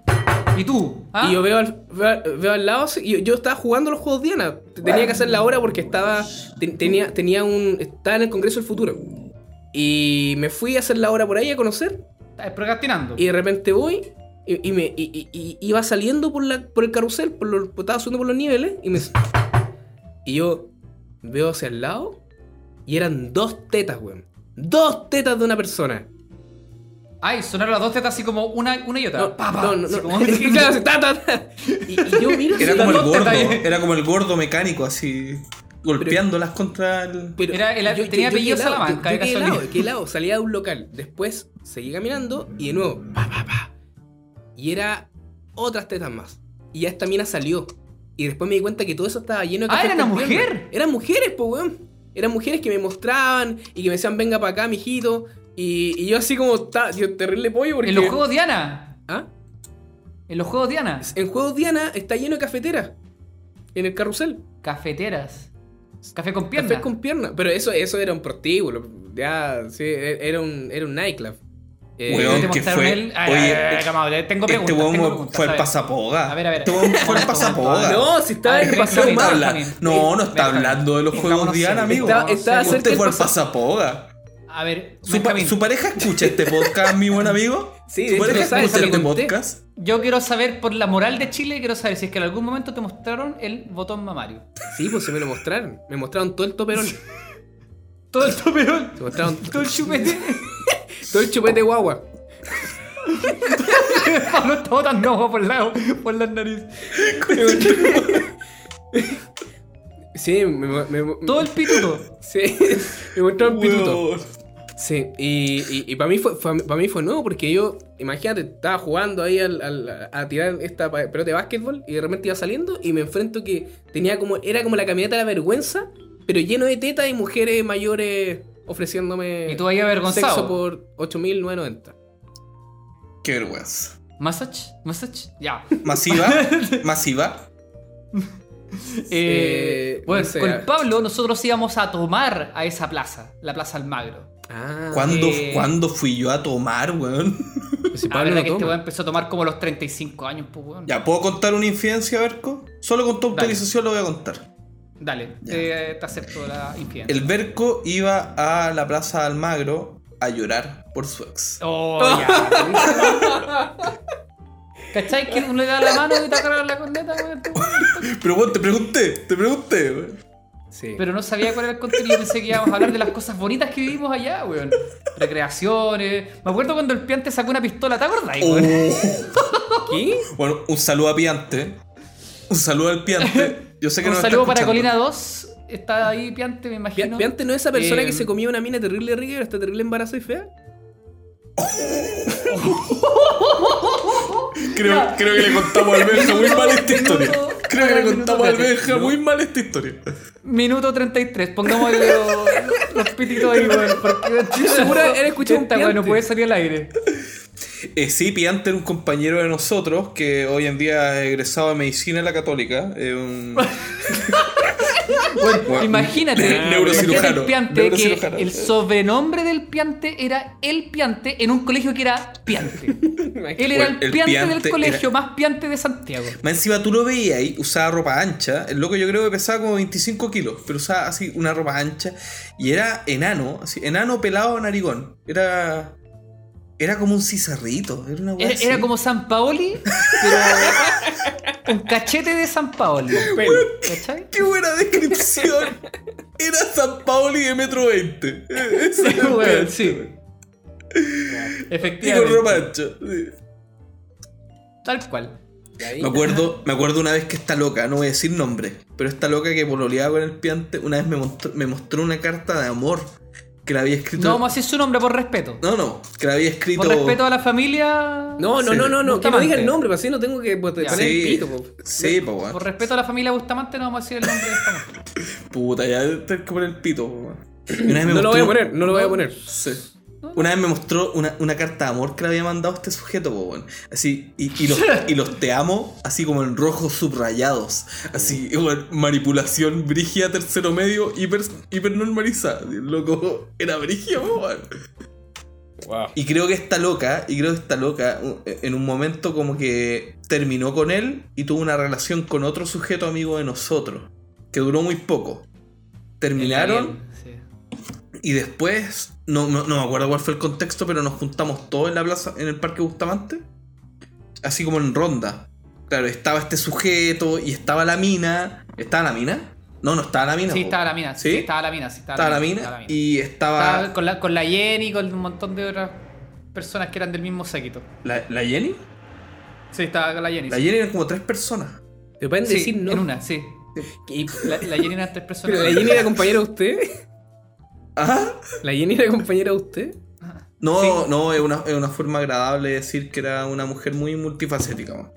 ¿Y tú? ¿Ah? Y yo veo al, veo, al- veo al lado, y yo, yo estaba jugando los juegos Diana. Tenía que hacer la hora porque estaba. te- tenía, tenía un. Estaba en el Congreso del Futuro. Y me fui a hacer la hora por ahí a conocer. Estás procrastinando. Y de repente voy. Y, y me, y, y- y iba saliendo por, la, por el carrusel, por los- estaba subiendo por los niveles. Y me. Y yo veo hacia el lado. Y eran dos tetas, weón. Dos tetas de una persona. Ay, sonaron las dos tetas así como una, una y otra. No, Pa, pa, no, no, así no. como- Claro, así, ta, ta, ta. Y, y yo miro Era como el gordo. Era como el gordo mecánico, así. Golpeándolas contra el. Pero Era el- tenía apellido Salamanca, yo- de helado, quedé helado, salía de un local. Después seguí caminando y de nuevo, pa, pa, pa. Y era otras tetas más. Y ya esta mina salió. Y después me di cuenta que todo eso estaba lleno de Ah, ¿era una mujer? Eran mujeres, pues, weón. Eran mujeres que me mostraban y que me decían, venga para acá, mijito. Y, y yo así como, yo terrible pollo porque... En los juegos Diana. ¿Ah? En los juegos Diana. En Juegos Diana está lleno de cafeteras. En el carrusel. Cafeteras. Café con pierna. Café con pierna. Pero eso, eso era un prostíbulo. Ya, sí, era un, era un nightclub. Eh, Weón, ¿Te que fue- el- Ay, oye, ay, ay, calma, tengo preguntas. Este weón fue- preguntas, fue a el ver. pasapoga. A ver, a ver. Este weón fue el pasapoga. No, si estaba en está mal. No, no está hablando de los juegos Diana, amigo. Estaba- cerca del fue el pasapoga. A ver, ¿Su, pa- Benjamín, su pareja escucha este podcast, mi buen amigo? Sí, de ¿Su hecho pareja lo sabe, escucha se lo este podcast? yo quiero saber por la moral de Chile, quiero saber si es que en algún momento te mostraron el botón mamario. Sí, pues se me lo mostraron. Me mostraron todo el toperón. Todo el toperón. Se mostraron Todo el chupete. todo el chupete guagua. Pablo está botando agua por, la, por las narices. Sí, me, me, me- Todo el pituto. Sí, me mostraron pituto. Sí, y, para mí fue, para mí fue nuevo porque yo, imagínate, estaba jugando ahí al- al- a tirar esta pelota de básquetbol y de repente iba saliendo y me enfrento que tenía como, era como la camioneta de la vergüenza, pero lleno de tetas y mujeres mayores ofreciéndome Y tú ahí avergonzado. sexo por 8.990. Qué vergüenza. ¿Massage? ¿Massage? Ya. Masiva, masiva. Eh, Eh, bueno, no sé. con Pablo nosotros íbamos a tomar a esa plaza, la Plaza Almagro. Ah, ¿Cuándo, eh. ¿Cuándo fui yo a tomar, weón? pues si Ah, Pablo verdad no que este weón empezó a tomar como a los 35 años, pues weón. Ya, ¿puedo contar una infidencia, Berco? Solo con tu autorización lo voy a contar. Dale, te, te acepto la infidencia. El Berco iba a la Plaza de Almagro a llorar por su ex. Oh, ya. ¿Cachai? Que uno le da la mano y te agarra la corneta, weón? Pero bueno, te pregunté, te pregunté, weón. Sí. Pero no sabía cuál era el contenido, pensé que íbamos a hablar de las cosas bonitas que vivimos allá, weón. Recreaciones. Me acuerdo cuando el piante sacó una pistola, ¿te acordás, weón? Oh. ¿Qué? Bueno, un saludo a Piante. Un saludo al Piante. Yo sé que Un no saludo para. Colina 2. Está ahí Piante, me imagino. Piante no es esa persona Eh, que se comía una mina terrible rica y ahora está terrible embarazada y fea. Creo, creo que le contamos al Benja muy mal esta historia. Creo que le contamos al. Benja muy mal esta historia. Minuto 33. Pongamos los, los pititos ahí, weón. Porque Estoy segura haber escuchado un no puede salir al aire. Eh, sí, Piante era un compañero de nosotros que hoy en día es egresado de medicina en la católica. eh, un... Bueno, Imagínate, neurocirujano, imagínate el piante que el sobrenombre del piante era el piante en un colegio que era piante. Él era Bueno, el el piante, del colegio era- más piante de Santiago. Más encima tú lo veías ahí, usaba ropa ancha. El loco yo creo que pesaba como 25 kilos, pero usaba así una ropa ancha. Y era enano, así, enano pelado narigón. Era. Era como un cizarrito. Era una Era, así. era como San Paoli, pero un cachete de San Paoli. ¿Cachai? ¡Qué buena descripción! Era San Paoli de metro 20. Ese era el weón, Piante, sí. weón. Y con Efectivamente. sí. Tal cual. Me acuerdo, me acuerdo una vez que esta loca, no voy a decir nombre, pero esta loca que pololeaba con el piante, una vez me mostró, me mostró una carta de amor que la había escrito. No vamos a decir su nombre por respeto. no, no, que la había escrito. Por respeto a la familia. No, no, Sí. no, no, no, que no diga el nombre, para así no tengo que pues, poner el Sí, pito. po. sí, pues, weón. Por respeto a la familia Bustamante, no vamos a decir el nombre de esta. Puta, ya tengo que poner el pito, po, No lo voy a poner, no lo voy a poner. Sí. Una vez me mostró una, una carta de amor que le había mandado este sujeto, weón. Así, y, y los, y los te amo, así como en rojos subrayados. Así, weón, manipulación brígida, tercero medio, hiper, hiper normalizada. Loco era po, weón. Wow. Y creo que está loca, y creo que está loca, u- en un momento como que terminó con él y tuvo una relación con otro sujeto amigo de nosotros, que duró muy poco. Terminaron Sí. y después, no, no, no me acuerdo cuál fue el contexto, pero nos juntamos todos en la plaza, en el Parque Bustamante, así como en ronda. Claro, estaba este sujeto y estaba la mina. ¿Estaba la mina? No, no estaba la mina. Sí, po. estaba la mina. Sí, ¿Sí? estaba la mina. Sí, estaba, Estaba la mina, mina estaba la mina. y estaba... Estaba con la, con la Jenny, con un montón de otras personas que eran del mismo séquito. ¿La, la Jenny? Sí, estaba con la Jenny. La sí. Jenny eran como tres personas. ¿Te pueden Sí, decir no? en una, sí. Y- La, la Jenny eran tres personas. ¿Pero la Jenny era compañera de usted? ¿La Jenny era compañera de usted? No, Sí. no, es una, es una forma agradable de decir que era una mujer muy multifacética.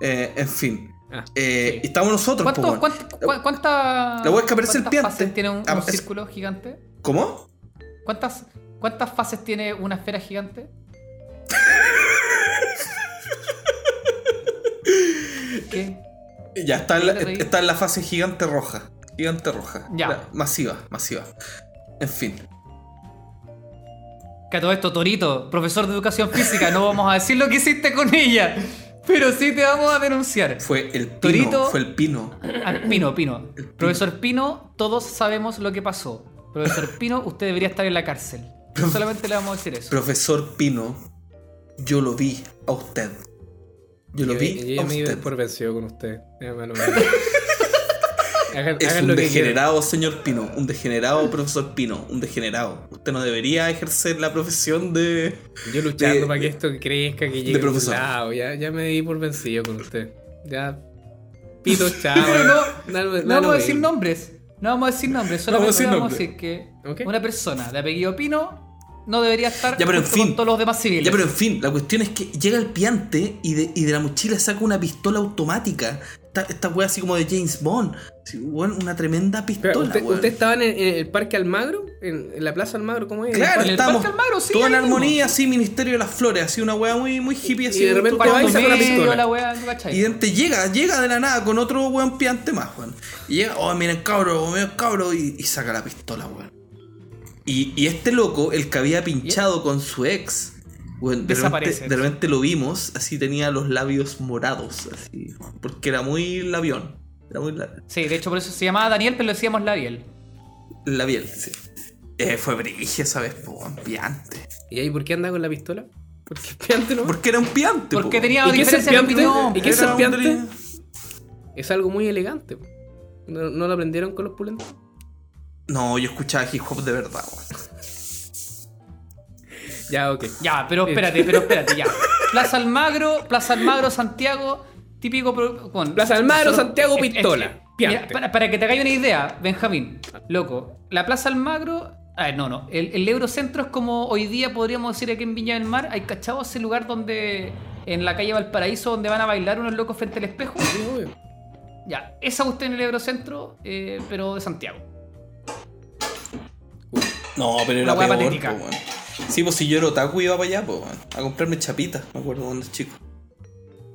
Eh, en fin. Ah, Eh, sí. y estamos nosotros, po, ¿Cuántos, weón. cuánto- cuánta- La wea es que aparece el cuántas piante. fases tiene un, un Ah, es- círculo gigante? ¿Cómo? ¿Cuántas, ¿Cuántas fases tiene una esfera gigante? ¿Qué? Ya está en, la, está en la fase gigante roja. Gigante roja. Ya. La- masiva, masiva. En fin. Que a todo esto, Torito, profesor de educación física, no vamos a decir lo que hiciste con ella, pero sí te vamos a denunciar. Fue el pino. Torito. Fue el pino. Ah, Pino, Pino. Profesor Pino, todos sabemos lo que pasó. Profesor Pino, usted debería estar en la cárcel. Solamente le vamos a decir eso. Profesor Pino, yo lo vi a usted. Yo lo Yo- vi yo a me iba usted. por vencido con usted. hagan, Es hagan un lo que quieran. degenerado, señor Pino. Un degenerado, profesor Pino. Un degenerado. Usted no debería ejercer la profesión de. Yo luchando de- para que esto crezca, que llegue a algún profesor. lado. Ya, ya me di por vencido con usted. Ya. Pito, chao. Pero no, vamos a decir nombres. No vamos a decir nombres. No vamos a Solamente decir vamos a nombres. decir que una persona de apellido Pino no debería estar Ya, pero en fin. con todos los demás civiles. Ya, pero en fin, la cuestión es que llega el piante y de, y de la mochila saca una pistola automática. Esta, esta wea así como de James Bond. Sí, una tremenda pistola, ¿usted, weón. usted estaba en el, en el Parque Almagro? ¿En, en la Plaza Almagro? ¿Cómo es? Claro, en el estamos Parque Almagro, sí, todo en armonía, así, Ministerio de las Flores, así una wea muy, muy hippie, así. Y de repente llega, llega de la nada con otro weón piante más, weón. Y llega, oh, miren cabro, miren cabro, y, y saca la pistola, weón. Y, y este loco, el que había pinchado con su ex, weón, de Desaparece. repente, de repente lo vimos, así tenía los labios morados, así. Porque era muy labión. Era muy la- Sí, de hecho por eso se llamaba Daniel, pero le decíamos Labiel. labial, sí. Eh, fue brigia esa vez, po, piante. ¿Y ahí por qué anda con la pistola? Porque es piante, ¿no? Porque era un piante, po, Porque tenía ¿Y qué es el diferencia de piante? opinión. ¿Y qué es el Era un piante? Es algo muy elegante. ¿No, no lo aprendieron con los pulentos? No, yo escuchaba hip hop de verdad, weón. Ya, ok. Ya, pero espérate, pero espérate, ya. Plaza Almagro, Plaza Almagro, Santiago, típico. con- Plaza Almagro, solo- Santiago, es- pistola, es- mira, para, para que te hagáis una idea, Benjamín, loco, la Plaza Almagro. A ver, no, no. El, el Eurocentro es como hoy día podríamos decir aquí en Viña del Mar. Hay cachado ese lugar donde. En la calle Valparaíso, donde van a bailar unos locos frente al espejo. Sí. Ya, esa usted en el Eurocentro, eh, pero de Santiago. No, pero Una era wea peor, patética. weón. Sí, pues si yo era otaku iba para allá, pues, a comprarme chapitas, me acuerdo cuando era chico.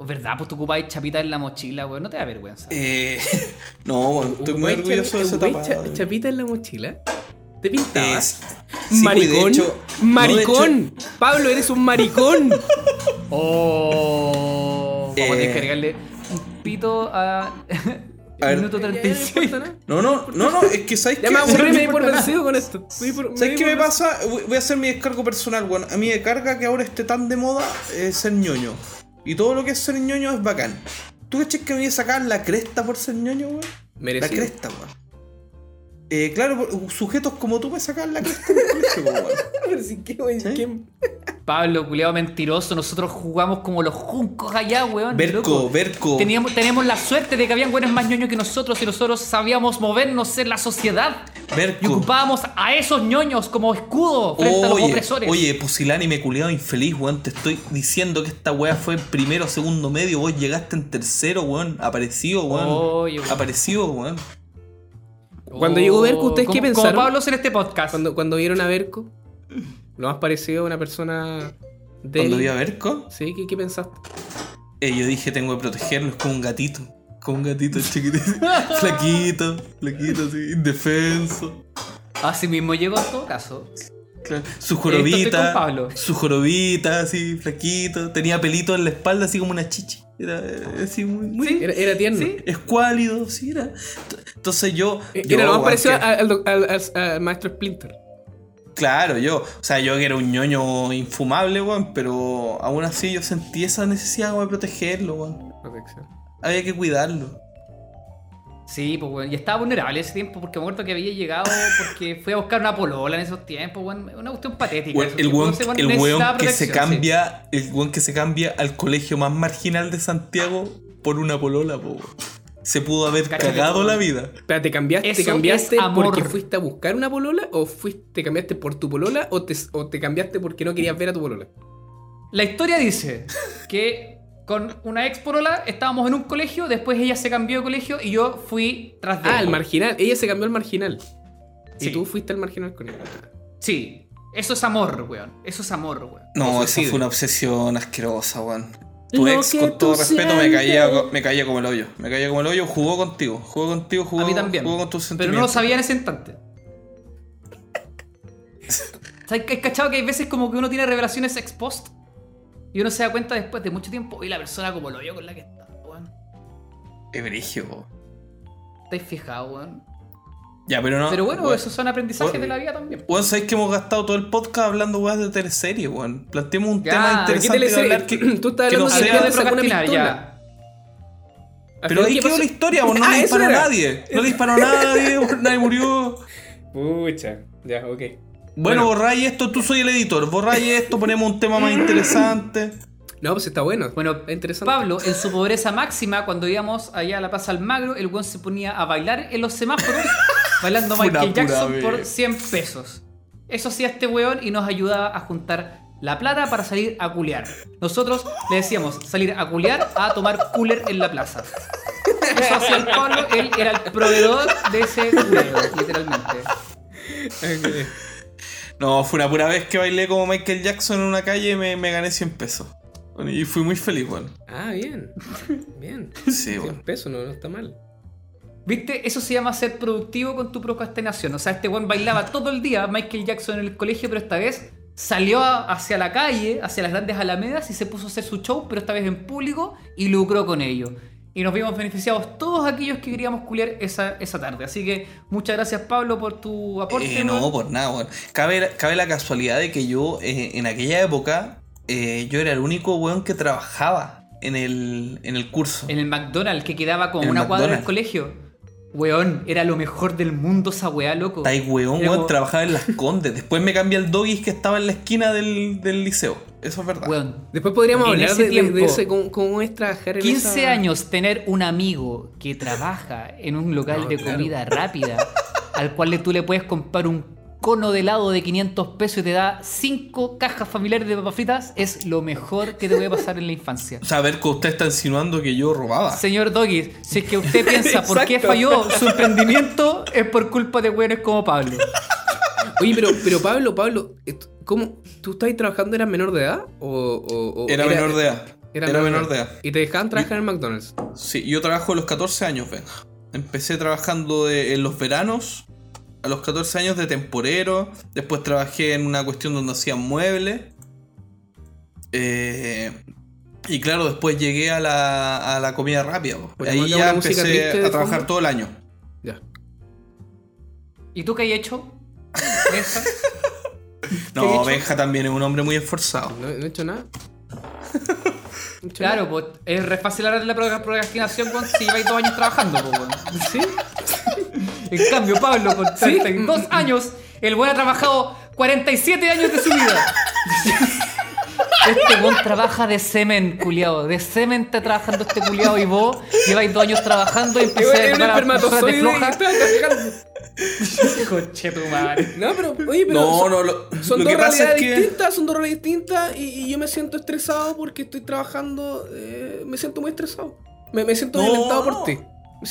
¿Es verdad? Pues tú ocupáis chapita en la mochila, weón. No te da vergüenza. Eh, no, weón, estoy muy ¿Ocupáis orgulloso de esa etapa. ocupáis cha- weón. chapita en la mochila? ¿Te pintabas? Es- sí, pues, maricón. hecho- no, de maricón. Pablo, eres un maricón. Oh, vamos a Eh. que agregarle un pito a. A ver. minuto Ya, ya no 36. importa nada. No, no, no, no, es que sabes Ya que me aburrí, me ¿sabes por qué- vencido con esto. Me me ¿Sabes qué me pasa? Voy a hacer mi descargo personal, weón. A mí me carga que ahora esté tan de moda eh, ser ñoño. Y todo lo que es ser ñoño es bacán. ¿Tú crees que me voy a sacar la cresta por ser ñoño, weón? La cresta, weón. Eh, claro, sujetos como tú me sacan la cresta. Pero si qué, güey, ¿Sí? ¿quién- Pablo, culiado mentiroso, nosotros jugamos como los juncos allá, weón. Berco, loco. Berco. Teníamos, teníamos la suerte de que habían buenos más ñoños que nosotros y nosotros sabíamos movernos en la sociedad. Y Berco. ocupábamos a esos ñoños como escudo frente a los Oye, opresores. oye, pusilánime culiado infeliz, weón. Te estoy diciendo que esta weá fue en primero, segundo medio. Vos llegaste en tercero, weón. Aparecido, weón. Oye, weón. Aparecido, weón. Cuando llegó Berco, ¿ustedes como, qué pensaron? Como Pablo en este podcast. Cuando, cuando vieron a Berco, lo más parecido a una persona de. Cuando vi a Berco, Sí, ¿qué, qué pensaste? eh, yo dije, tengo que protegerlo. Es como un gatito. Como un gatito chiquitito. flaquito, flaquito, así, indefenso. Así mismo llegó en todo caso. Claro. Su jorobita. Pablo. Su jorobita, así, flaquito. Tenía pelito en la espalda, así como una chichi. Era eh, así muy, muy Sí. Era, era tierno. Sí. escuálido, sí, era. Entonces yo. Eh, yo, Era lo más parecido que- al, al doc- al- al- al maestro Splinter. Claro, yo. O sea, yo que era un ñoño infumable, weón. Pero aún así yo sentí esa necesidad como de protegerlo, weón. Protección. Había que cuidarlo. Sí, pues weón. Y estaba vulnerable ese tiempo porque me acuerdo que había llegado porque fui a buscar una polola en esos tiempos, weón. Una cuestión patética. Esos el weón, el weón que se sí. cambia. El weón que se cambia al colegio más marginal de Santiago por una polola, po, weón. Se pudo haber Cáchate, cagado la vida. Espera, ¿te cambiaste, Eso te cambiaste porque fuiste a buscar una polola? ¿O fuiste, te cambiaste por tu polola? ¿O te, ¿O te cambiaste porque no querías ver a tu polola? La historia dice que con una ex polola estábamos en un colegio, después ella se cambió de colegio y yo fui tras de Ah, el marginal. Ella se cambió al marginal. Sí. Y tú fuiste al marginal con ella. Sí. Eso es amor, weón. Eso es amor, weón. No, eso suicidio. fue una obsesión asquerosa, weón. Tu Lo ex, con todo respeto, me caía, me caía como el hoyo. Me caía como el hoyo, jugó contigo. Jugó contigo, jugó, a mí también. jugó con tus pero no lo sabía en ese instante. ¿Sabes que cachado que hay veces como que uno tiene revelaciones ex post? Y uno se da cuenta después de mucho tiempo, y la persona como lo vio con la que está, weón. Es brigio, po. ¿Estáis fijados, weón? Ya, pero no. Pero bueno, weón, esos son aprendizajes de la vida también. Weón, sabéis que hemos gastado todo el podcast hablando weas de teleserie, weón. Planteemos un Ya, tema ¿qué ¿Qué interesante de hablar que. Tú estás que no hablando de sea- que de procrastinar, pistola. ya. Pero ahí ¿qué quedó la historia, weón. No Ah, le eso disparó a era. nadie. No le disparó a nadie, nadie murió. Pucha, ya, ok. Bueno, Bueno. borráis esto, tú soy el editor. Borráis esto, ponemos un tema más interesante. No, pues está bueno. Bueno, es interesante. Pablo, en su pobreza máxima, cuando íbamos allá a la Plaza Almagro, el weón se ponía a bailar en los semáforos, bailando Michael Jackson vez. por 100 pesos. Eso hacía este weón y nos ayudaba a juntar la plata para salir a culear. Nosotros le decíamos salir a culear a tomar cooler en la plaza. Eso hacía el Pablo, él era el proveedor de ese culeo, literalmente. No, fue una pura vez que bailé como Michael Jackson en una calle y me, me gané 100 pesos. Bueno, Y fui muy feliz, weón. Ah, bien. Bien. Sí, 100 weón. pesos, no, no está mal. ¿Viste? Eso se llama ser productivo con tu procrastinación. O sea, este weón bailaba todo el día Michael Jackson en el colegio, pero esta vez salió hacia la calle, hacia las grandes alamedas y se puso a hacer su show, pero esta vez en público y lucró con ello. Y nos vimos beneficiados todos aquellos que queríamos culiar esa, esa tarde. Así que muchas gracias Pablo por tu aporte. Eh, no, por nada, weón. Cabe, cabe la casualidad de que yo, eh, en aquella época, eh, yo era el único weón que trabajaba en el, en el curso. En el McDonald's que quedaba como una cuadra del McDonald's. colegio. Weón, era lo mejor del mundo esa weá, loco. Está weón, Era weón, como- trabajaba en las condes. Después me cambié al doggies que estaba en la esquina del, del liceo. Eso es verdad. Weón, Después podríamos En hablar ese de, de- de tiempo, ese, cómo, cómo es trabajar en 15 esa- años tener un amigo que trabaja en un local No, de claro. comida rápida al cual le- tú le puedes comprar un cono de helado de 500 pesos y te da 5 cajas familiares de papas fritas es lo mejor que te puede pasar en la infancia. O sea, a ver que usted está insinuando que yo robaba. Señor Doggy, si es que usted piensa por qué falló su emprendimiento es por culpa de güeyes como Pablo. Oye, pero, pero Pablo, Pablo, ¿cómo? ¿Tú estabas trabajando, eras menor de edad? ¿O, o- o Era, menor de edad. Era, menor de edad. ¿Y te dejaban trabajar en McDonald's? Sí, yo trabajo a los 14 años, ven. Empecé trabajando de- en los veranos, a los 14 años de temporero. Después trabajé en una cuestión donde hacían muebles. Eh, y claro, después llegué a la, a la comida rápida. Ponemos Ahí ya empecé a trabajar fondo. todo el año. Ya. ¿Y tú qué hay hecho? Benja? No, hecho? Benja también es un hombre muy esforzado. ¿No, no he hecho nada? No he hecho Claro, pues es re fácil hablar de la pro- procrastinación cuando si lleváis dos años trabajando, pues. ¿Sí? En cambio, Pablo, con Sí. 32 años, el buen ha trabajado 47 años de su vida. Este weón trabaja de semen, culiao. De semen está trabajando este culiao y vos lleváis dos años trabajando y un a personas de floja. Conche tu madre. No, pero, oye, pero. No, son, no, lo, son lo dos realidades es que. distintas, son dos realidades distintas y, y yo me siento estresado porque estoy trabajando. eh, me siento muy estresado. Me, me siento No, violentado no. por ti.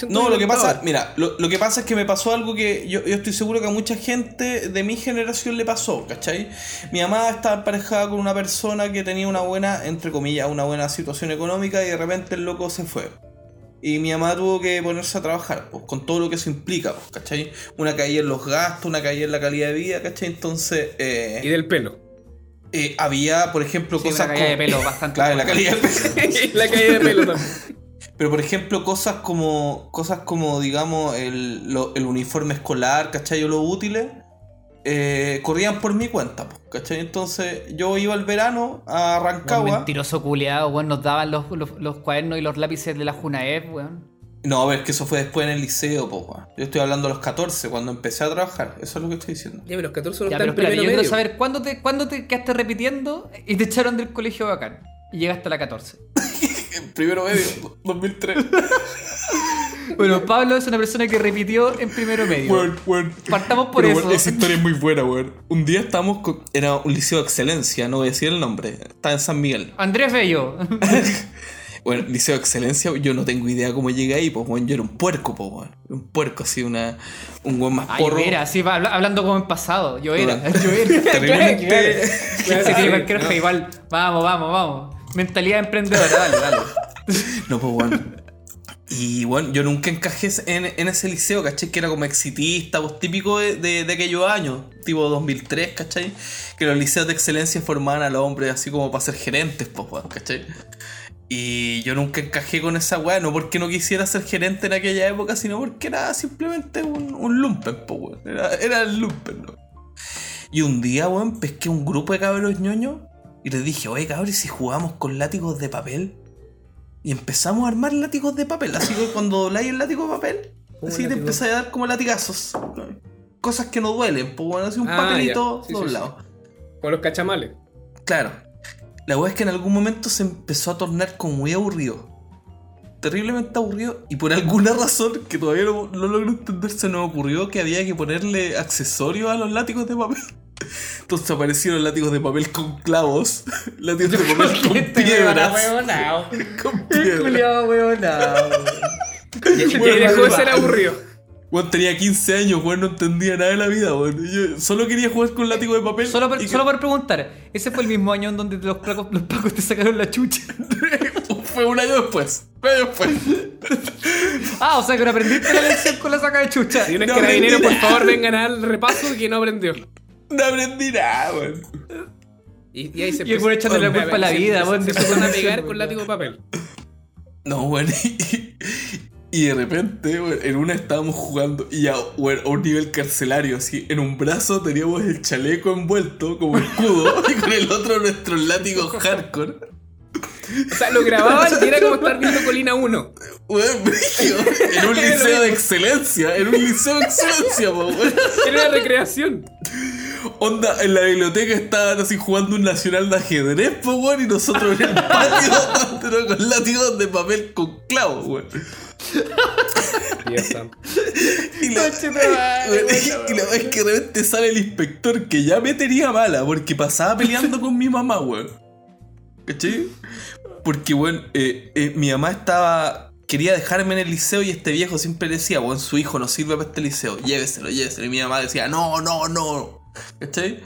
No, lo que pasa, mira, lo, lo que pasa es que me pasó algo que yo, yo estoy seguro que a mucha gente de mi generación le pasó, ¿cachai? Mi mamá estaba emparejada con una persona que tenía una buena, entre comillas, una buena situación económica y de repente el loco se fue. Y mi mamá tuvo que ponerse a trabajar, pues, con todo lo que eso implica, pues, ¿cachai? Una caída en los gastos, una caída en la calidad de vida, ¿cachai? Entonces, eh, Y del pelo. eh, había, por ejemplo, Sí, cosas una caída de pelo bastante Claro, la calidad de pelo. la caída de pelo también. Pero por ejemplo, cosas como, cosas como digamos, el, lo- el uniforme escolar, ¿cachai? O los útiles, eh, corrían por mi cuenta, ¿cachai? Entonces yo iba al verano a Weón Rancagua. mentiroso culiao, weón. Nos daban los, los, los cuadernos y los lápices de la Junaep, weón. No, a ver, que eso fue después en el liceo, po, weón. Yo estoy hablando de los 14, cuando empecé a trabajar. Eso es lo que estoy diciendo. Ya, pero los 14 no Ya, están pero espérate, yo primero quiero medio. saber cuándo te, cuándo te quedaste repitiendo y te echaron del colegio bacán. Y llegaste a la 14. Primero medio, 2003. Bueno, Pablo es una persona que repitió en primero medio. Weón, weón. Partamos por Pero, eso. weón, esa historia es muy buena, weón. Un día estábamos con... Era un liceo de excelencia, no voy a decir el nombre. Estaba en San Miguel. Andrés Bello. Bueno, liceo de excelencia, yo no tengo idea cómo llegué ahí, pues, weón. Yo era un puerco, pues, weón. Un puerco, así, una... Un weón más Ay, porro. yo era, sí, va, habla- hablando como en pasado. Yo era, yo era. Terriblemente... Se tiene cualquier fe, igual. Vamos, vamos, vamos. Mentalidad emprendedora, dale, dale. No, pues, weón. Y bueno, yo nunca encajé en, ese liceo, ¿cachai? Que era como exitista, pues típico de, aquellos años, tipo 2003, ¿cachai? Que los liceos de excelencia formaban a los hombres así como para ser gerentes, pues, weón, ¿cachai? Y yo nunca encajé con esa weá, no porque no quisiera ser gerente en aquella época, sino porque era simplemente un, un lumpen, pues, weón. Era, era el lumpen, ¿no? Y un día, weón, pesqué un grupo de cabros ñoños y les dije, oye, cabros, ¿y si jugamos con látigos de papel? Y empezamos a armar látigos de papel. Así que cuando dobláis el látigo de papel, ¿Cómo así te empezáis a dar como latigazos. Cosas que no duelen, pues bueno, así un Ah, papelito ya. Sí, sí, doblado. Con los cachamales. Claro. La weá es que en algún momento se empezó a tornar como muy aburrido. Terriblemente aburrido. Y por alguna razón que todavía no, no logro entender, se nos ocurrió que había que ponerle accesorios a los látigos de papel. Entonces aparecieron látigos de papel con clavos, látigos de papel con Este piedras. huevonao. Con piedras. Y dejó de ser aburrido. Weón tenía 15 años, weón, no entendía nada de la vida, Yo solo quería jugar con látigo de papel. Solo, por, y que- solo por preguntar, ¿ese fue el mismo año en donde los pacos, los pacos te sacaron la chucha? Fue un año después. Un año después. Ah, o sea que no aprendiste la lección con la saca de chucha. Si No carabineros, por aprendí favor, vengan al repaso que no aprendió. No aprendí nada, weón. Y, y ahí se Y el echándole la culpa a la se- vida, se- weón, Se empezaron a pegar con látigo de papel. No, weón. Y, de repente, weón, en una estábamos jugando y ya, weón, a un nivel carcelario, así. En un brazo teníamos el chaleco envuelto como escudo y con el otro nuestros látigos hardcore. O sea, lo grababan y era como estar viendo Colina 1. Weón. En un liceo de excelencia. En un liceo de excelencia, po, weón. Era una recreación. Onda, en la biblioteca estaban así jugando un nacional de ajedrez, po, weón, y nosotros en el patio pero con látigos de papel con clavos, weón. Dios santo. Y la, es que de repente sale el inspector que ya me tenía mala porque pasaba peleando con mi mamá, weón. ¿Cachai? Porque, weón, eh, eh, mi mamá estaba. Quería dejarme en el liceo y este viejo siempre decía, weón, su hijo no sirve para este liceo, lléveselo, lléveselo. Y mi mamá decía, no, no, no. ¿Cachai?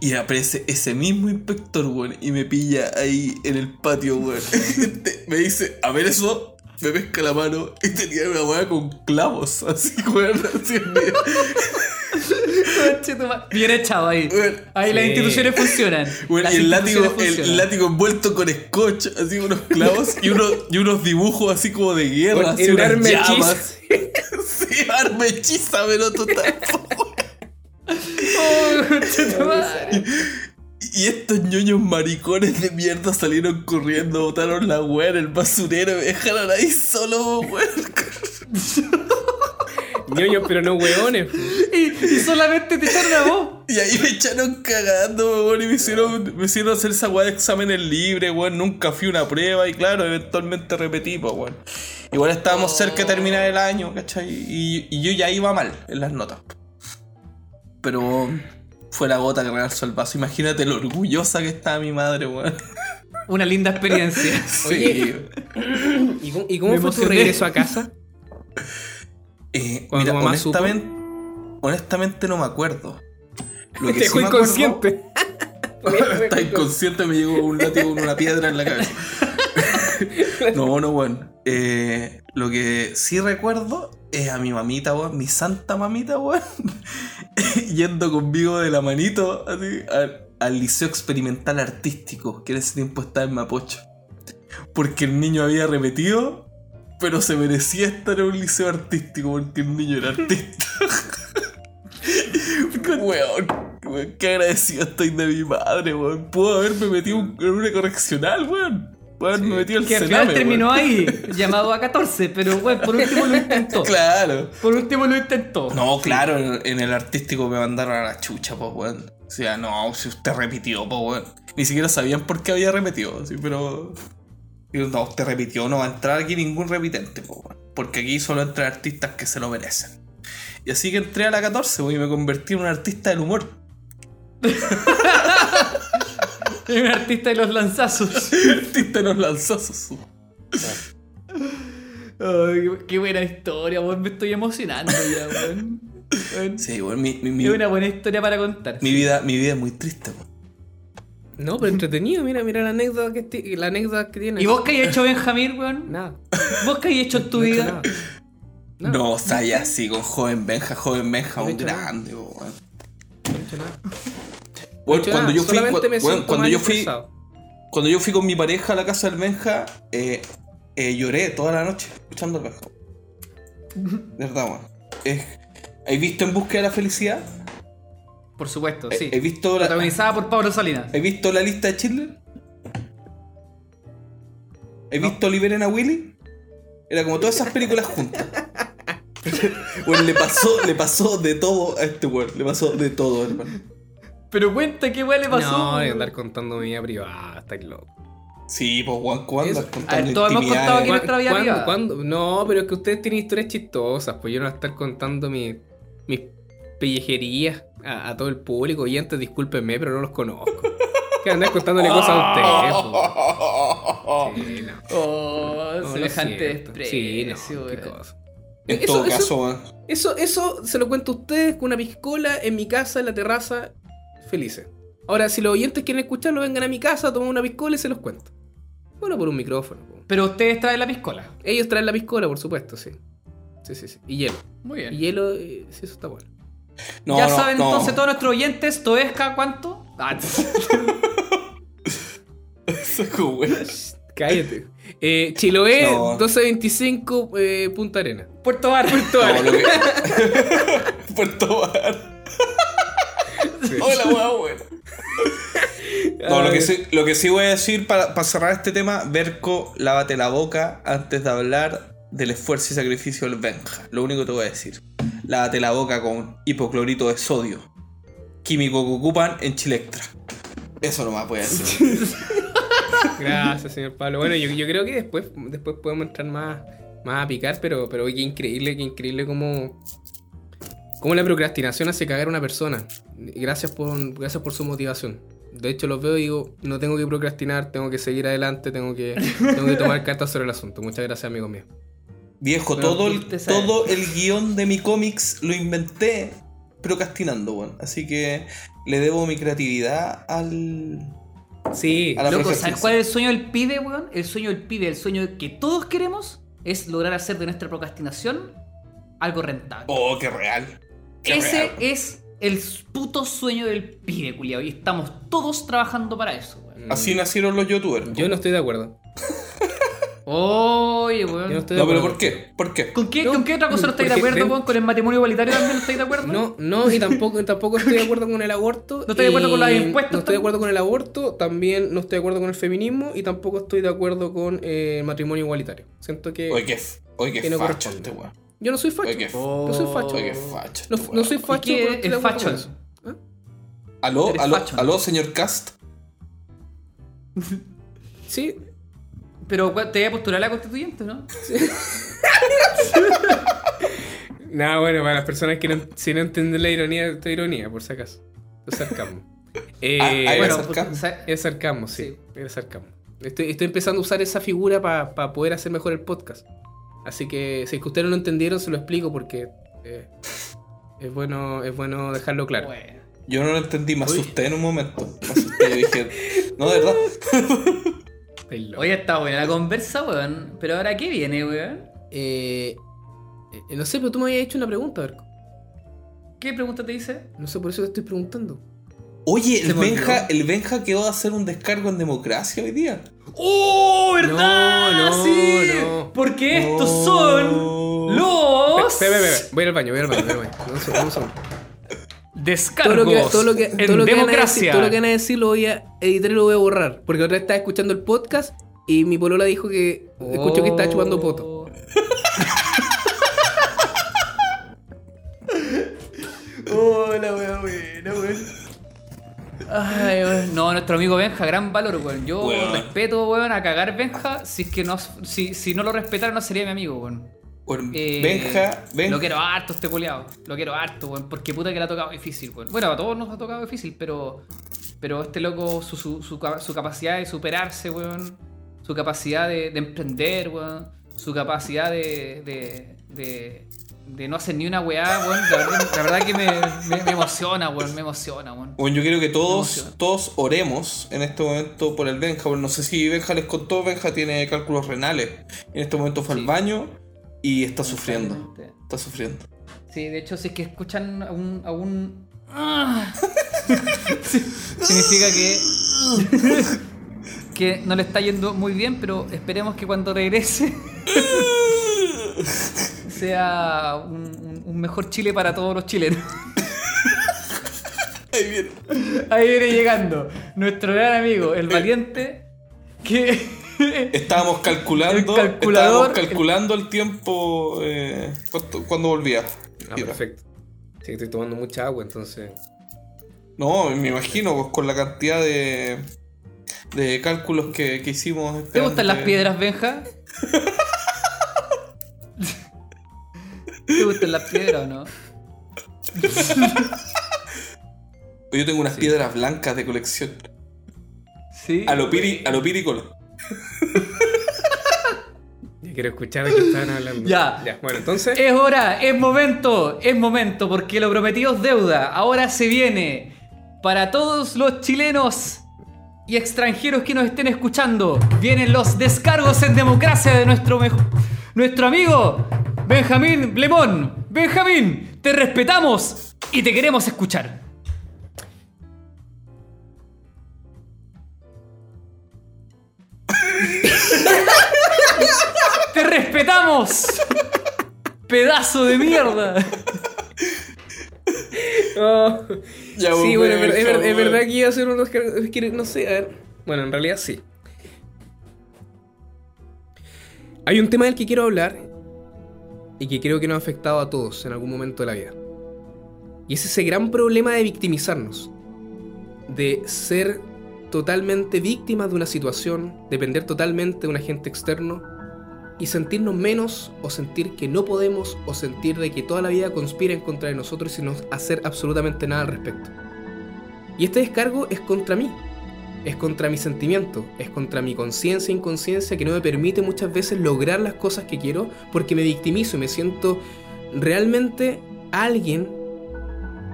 Y aparece ese mismo inspector, weón, y me pilla ahí en el patio, weón. Me dice, a ver eso, me pesca la mano y tenía una weá con clavos, así, weón, así en medio. Conche tu ma- Bien echado ahí. Ahí las instituciones funcionan. Y el látigo, el látigo envuelto con scotch, así unos clavos y unos, y unos dibujos así como de guerra, así En un unas arma llamas. Sí, arma hechiza, pero total. Oh. Y estos ñoños maricones de mierda salieron corriendo, botaron la weá en el basurero y me dejaron ahí solo, weón. Ñoños, pero no hueones. Y, y solamente te echaron a vos. Y ahí me echaron cagando, weón, y me hicieron, me hicieron hacer esa weá de exámenes libres, weón. Nunca fui a una prueba y claro, eventualmente repetí, pues, weón. Igual estábamos cerca de terminar el año, ¿cachai? Y, y yo ya iba mal en las notas. Pero fue la gota que realzó el vaso. Imagínate lo orgullosa que estaba mi madre, weón. Una linda experiencia. Sí. ¿Y cómo, y cómo fue tu emocioné. regreso a casa? Eh, mira, supo. honestamente, honestamente no me acuerdo. Lo que Te sí fue me acuerdo- inconsciente. Está inconsciente, me llegó un látigo con una piedra en la cabeza. No, no, bueno. Eh, lo que sí recuerdo es a mi mamita, weón, mi santa mamita, weón, yendo conmigo de la manito así, al, al liceo experimental artístico, que en ese tiempo estaba en Mapocho. Porque el niño había repetido, pero se merecía estar en un liceo artístico porque el niño era artista. weón, weón, qué agradecido estoy de mi madre, weón. Pudo haberme metido en una correccional, weón. Pudo haberme metido al Que al final terminó weón. ahí, llamado a 14, pero bueno, por último lo intentó. Claro. Por último lo intentó. No, claro, en, en el artístico me mandaron a la chucha, pues, weón. O sea, no, si usted repitió, pues, weón. Ni siquiera sabían por qué había repetido, sí, pero. Digo, no, usted repitió, no va a entrar aquí ningún repitente. Porque aquí solo entran artistas que se lo merecen. Y así que entré a la 14, weón, y me convertí en un artista del humor. Un artista de los lanzazos. artista de los lanzazos. Ay, qué buena historia, weón. Me estoy emocionando ya, weón. Sí, weón, mi, mi, mi, Es una buena historia para contar. mi vida, mi vida es muy triste, weón. No, pero entretenido, mira, mira la anécdota que, ti- la anécdota que tiene. ¿Y vos qué hay hecho, Benjamín, weón? Nada. ¿Vos qué hay hecho en tu no he hecho vida? nada. No, o sea, ya sí, con joven Benja, joven Benja, No he un hecho nada. grande, weón. No he hecho nada. Weón, hecho cuando nada, yo fui, solamente me weón, siento cuando mal yo fui, estresado. cuando yo fui con mi pareja a la casa del Benja, eh, eh, lloré toda la noche escuchando al Benja. De verdad, weón. Es- ¿Has visto En Búsqueda de la Felicidad? Por supuesto, sí. ¿Has visto la, Protagonizada por Pablo Salinas. ¿has visto la lista de Schindler? ¿Has visto Liberen a Willy? Era como todas esas películas juntas. Bueno, le pasó, le pasó de todo a este weón. Le pasó de todo, hermano. Pero cuenta qué weón le pasó. No, de andar contando mi vida privada, estáis loco. Sí, pues Juan, ¿cuándo has contado A ver, todos hemos contado ¿Cuándo- nuestra vida cuándo- privada. cuándo? No, pero es que ustedes tienen historias chistosas, pues yo no voy a estar contando mi- mis pellejerías a, a todo el público. Y antes, discúlpenme, pero no los conozco. Que andar contándole cosas a ustedes, pues. Sí, no. Oh, No, semejante siento. Sí, desprecio, no, qué cosa. En Eso- todo eso- caso. Eso, eso se lo cuento a ustedes con una piscola en mi casa, en la terraza, felices. Ahora, si los oyentes quieren escucharlo, vengan a mi casa, tomen una piscola y se los cuento. Bueno, por un micrófono. Pero ustedes traen la piscola. Ellos traen la piscola, por supuesto, sí. Sí, sí, sí. Y hielo. Muy Y bien. hielo, eh, sí, eso está bueno. No, ya no, saben no. entonces todos nuestros oyentes, Toesca, ¿cuánto? Ah. Cállate. Eh, Chiloé, No. 1225, eh, Punta Arena. Puerto Bar. No, lo que... Puerto Bar. Hola, weón, weón. No, lo que, sí, lo que sí voy a decir para, para cerrar este tema, Berco, lávate la boca antes de hablar del esfuerzo y sacrificio del Benja. Lo único que te voy a decir. Lávate la boca con hipoclorito de sodio. Químico que ocupan en Chilectra. Eso no me puede decir. Gracias, señor Pablo. Bueno, yo, yo creo que después, después podemos entrar más, más a picar, pero, pero qué increíble, qué increíble cómo, cómo la procrastinación hace cagar a una persona. Gracias por, gracias por su motivación. De hecho, los veo y digo, no tengo que procrastinar, tengo que seguir adelante, tengo que, tengo que tomar cartas sobre el asunto. Muchas gracias, amigo mío. Viejo, todo, el, todo el guion de mi cómics lo inventé procrastinando, weón. Así que le debo mi creatividad al. Sí, A la Loco, ¿sabes cuál es el sueño del pibe, weón? El sueño del pibe, el sueño que todos queremos es lograr hacer de nuestra procrastinación algo rentable. Oh, qué real. Qué Ese real. es el puto sueño del pibe, culiao. Y estamos todos trabajando para eso, weón. Así nacieron los youtubers. yo no estoy de acuerdo. Oye, weón. No No, pero. ¿por qué? ¿Por qué? ¿Con, qué, No, ¿Con qué otra cosa no estáis de acuerdo? ¿Con el matrimonio igualitario también no estáis de acuerdo? No, no, y tampoco, tampoco estoy de acuerdo con el aborto. ¿No estoy de acuerdo con los impuestos No estoy de acuerdo con el aborto, también no estoy de acuerdo con el feminismo y tampoco estoy de acuerdo con eh, el matrimonio igualitario. Siento que Oye, qué, oye, qué que no facho este weón. yo no soy facho. Oye, qué. Yo soy facho. oye, qué facho. No, este no soy ¿Y facho, qué pero estoy es facho? con eso. ¿Ah? Aló, aló, facho. aló, señor Cast. Sí, Pero ¿cuál- te voy a postular a la constituyente, ¿no? Nada, bueno, para las personas que no, si no entienden la ironía, esta ironía, por si acaso. Es sarcasmo. Eh, Ah, bueno, sarcasmo. pues, sa- es sarcasmo, sí. Sí. Es sarcasmo. Estoy, estoy empezando a usar esa figura para poder hacer mejor el podcast. Así que si es que ustedes no lo entendieron, se lo explico porque eh, es, bueno, es bueno dejarlo claro. Bueno. Yo no lo entendí, me Uy. asusté en un momento. Me asusté, yo dije, no, de verdad. Oye, está buena la conversa, weón. Pero ahora, ¿qué viene, weón? Eh, eh, no sé, pero tú me habías hecho una pregunta, a ver. ¿Qué pregunta te hice? No sé, por eso te estoy preguntando. Oye, el Benja, el Benja quedó a hacer un descargo en democracia hoy día. ¡Oh, verdad! No, no, sí. no. Porque estos Oh. son los Espera, espera, espera. Voy al baño, voy al baño, voy al baño. Un Todo descargos lo que, todo lo que, en todo lo que van a decir, democracia. todo lo que van a decir lo voy a editar y lo voy a borrar. Porque otra vez estaba escuchando el podcast y mi polola dijo que escuchó que estaba chupando poto. Oh, la wea buena, weón. Ay, weón. No, nuestro amigo Benja, gran valor, weón. Yo Weón. respeto, weón, a cagar Benja. Si es que no, si, si no lo respetara, no sería mi amigo, weón. Eh, Benja, Benja. Lo quiero harto este culiado. Lo quiero harto, weón. Porque puta que le ha tocado difícil, weón. Bueno, a todos nos ha tocado difícil, pero. Pero este loco, su, su, su, ca- su capacidad de superarse, weón. Su capacidad de, de emprender, weón. Su capacidad de. de, de, de no hacer ni una weá, weón. La verdad, la verdad que me, me, me emociona, weón. Me emociona, weón. Bueno, yo quiero que todos, todos oremos en este momento por el Benja. Bueno, no sé si Benja les contó, Benja tiene cálculos renales. En este momento fue al baño y está sufriendo. Está sufriendo. Sí, de hecho, si es que escuchan a un. A un significa que. que no le está yendo muy bien, pero esperemos que cuando regrese. sea un, un- un mejor Chile para todos los chilenos. Ahí viene. Ahí viene llegando nuestro gran amigo, el valiente, que. Estábamos calculando, El calculador, estábamos calculando el, tiempo eh, cuando volvía. Ah, Mira. perfecto. Sí, estoy tomando mucha agua, entonces. No, me imagino, pues con la cantidad de, de cálculos que, que hicimos. ¿Te gustan las piedras, Benja? ¿Te gustan las piedras o no? Yo tengo unas piedras blancas de colección. Sí. A lo piri, a lo piricolo. Ya quiero escuchar de qué estaban hablando. Ya. Ya, bueno, entonces. Es hora, es momento, es momento, porque lo prometido es deuda. Ahora se viene para todos los chilenos y extranjeros que nos estén escuchando. Vienen los descargos en democracia de nuestro, nuestro amigo Benjamín Blemón. Benjamín, te respetamos y te queremos escuchar. ¡Te respetamos! ¡Pedazo de mierda! Oh. Ya, sí, bueno, es, ver- es ver- Benja, es verdad que iba a hacer unos. No sé, a ver. Bueno, en realidad sí. Hay un tema del que quiero hablar y que creo que nos ha afectado a todos en algún momento de la vida. Y es ese gran problema de victimizarnos. De ser totalmente víctimas de una situación, depender totalmente de un agente externo y sentirnos menos o sentir que no podemos o sentir de que toda la vida conspira en contra de nosotros y no hacer absolutamente nada al respecto. Y este descargo es contra mí, es contra mi sentimiento, es contra mi conciencia e inconsciencia que no me permite muchas veces lograr las cosas que quiero porque me victimizo y me siento realmente alguien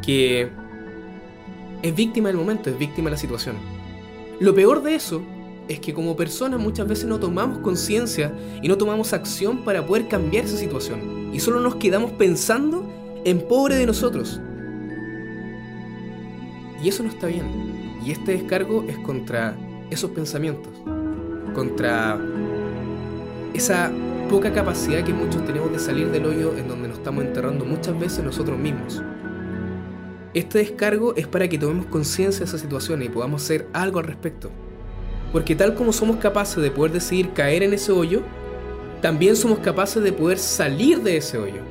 que es víctima del momento, es víctima de la situación. Lo peor de eso es que como personas muchas veces no tomamos conciencia y no tomamos acción para poder cambiar esa situación. Y solo nos quedamos pensando en pobre de nosotros. Y eso no está bien. Y este descargo es contra esos pensamientos. Contra esa poca capacidad que muchos tenemos de salir del hoyo en donde nos estamos enterrando muchas veces nosotros mismos. Este descargo es para que tomemos conciencia de esa situación y podamos hacer algo al respecto. Porque tal como somos capaces de poder decidir caer en ese hoyo, también somos capaces de poder salir de ese hoyo.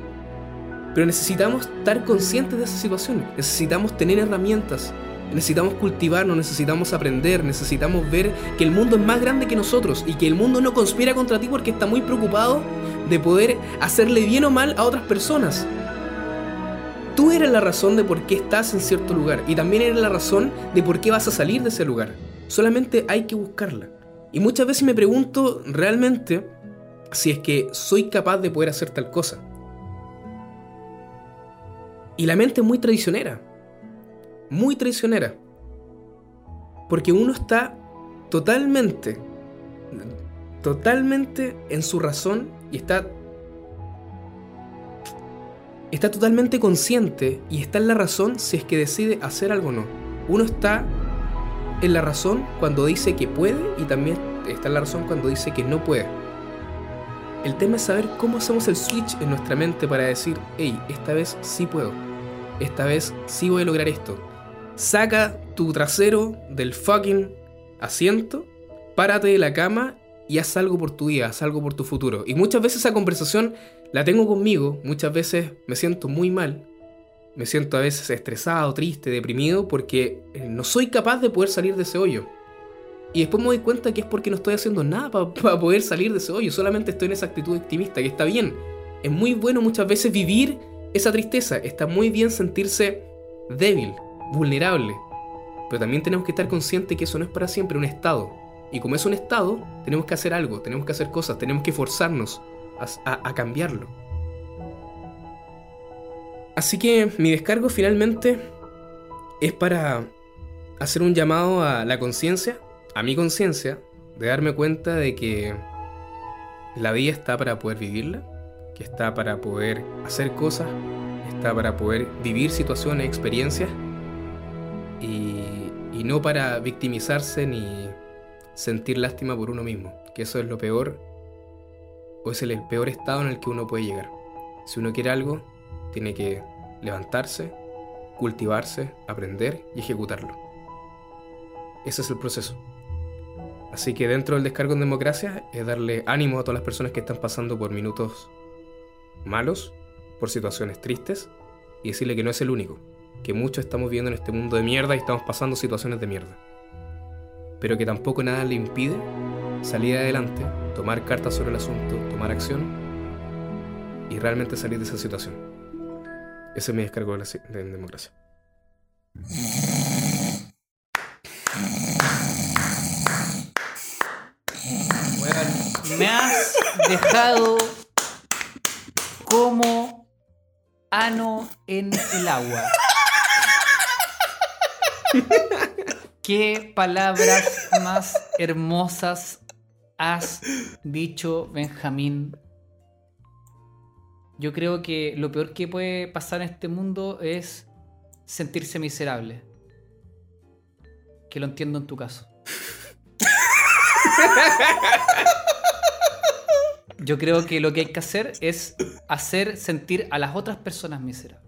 Pero necesitamos estar conscientes de esa situación, necesitamos tener herramientas necesitamos cultivarnos, necesitamos aprender, necesitamos ver que el mundo es más grande que nosotros y que el mundo no conspira contra ti porque está muy preocupado de poder hacerle bien o mal a otras personas. Tú eres la razón de por qué estás en cierto lugar y también eres la razón de por qué vas a salir de ese lugar. Solamente hay que buscarla. Y muchas veces me pregunto realmente si es que soy capaz de poder hacer tal cosa. Y la mente es muy traicionera. Muy traicionera. Porque uno está totalmente, totalmente en su razón y está está totalmente consciente y está en la razón si es que decide hacer algo o no. Uno está en la razón cuando dice que puede y también está en la razón cuando dice que no puede. El tema es saber cómo hacemos el switch en nuestra mente para decir, hey, esta vez sí puedo. Esta vez sí voy a lograr esto. Saca tu trasero del fucking asiento, párate de la cama y haz algo por tu día, haz algo por tu futuro. Y muchas veces esa conversación la tengo conmigo, muchas veces me siento muy mal, me siento a veces estresado, triste, deprimido, porque eh, no soy capaz de poder salir de ese hoyo. Y después me doy cuenta que es porque no estoy haciendo nada para poder salir de ese hoyo, solamente estoy en esa actitud optimista, que está bien. Es muy bueno muchas veces vivir esa tristeza, está muy bien sentirse débil, vulnerable, pero también tenemos que estar conscientes que eso no es para siempre un estado. Y como es un estado, tenemos que hacer algo, tenemos que hacer cosas, tenemos que forzarnos a, cambiarlo. Así que mi descargo finalmente es para hacer un llamado a la conciencia, a mi conciencia, de darme cuenta de que la vida está para poder vivirla, que está para poder hacer cosas, está para poder vivir situaciones, experiencias, y, y no para victimizarse ni sentir lástima por uno mismo, que eso es lo peor, o es el peor estado en el que uno puede llegar. Si uno quiere algo, tiene que levantarse, cultivarse, aprender y ejecutarlo. Ese es el proceso. Así que dentro del descargo en democracia es darle ánimo a todas las personas que están pasando por minutos malos, por situaciones tristes, y decirle que no es el único, que muchos estamos viviendo en este mundo de mierda y estamos pasando situaciones de mierda. Pero que tampoco nada le impide salir adelante, tomar cartas sobre el asunto, tomar acción y realmente salir de esa situación. Ese es mi descargo de, la, de democracia. Weón, me has dejado como ano en el agua. ¿Qué palabras más hermosas has dicho, Benjamín? Yo creo que lo peor que puede pasar en este mundo es sentirse miserable. Que lo entiendo en tu caso. Yo creo que lo que hay que hacer es hacer sentir a las otras personas miserables.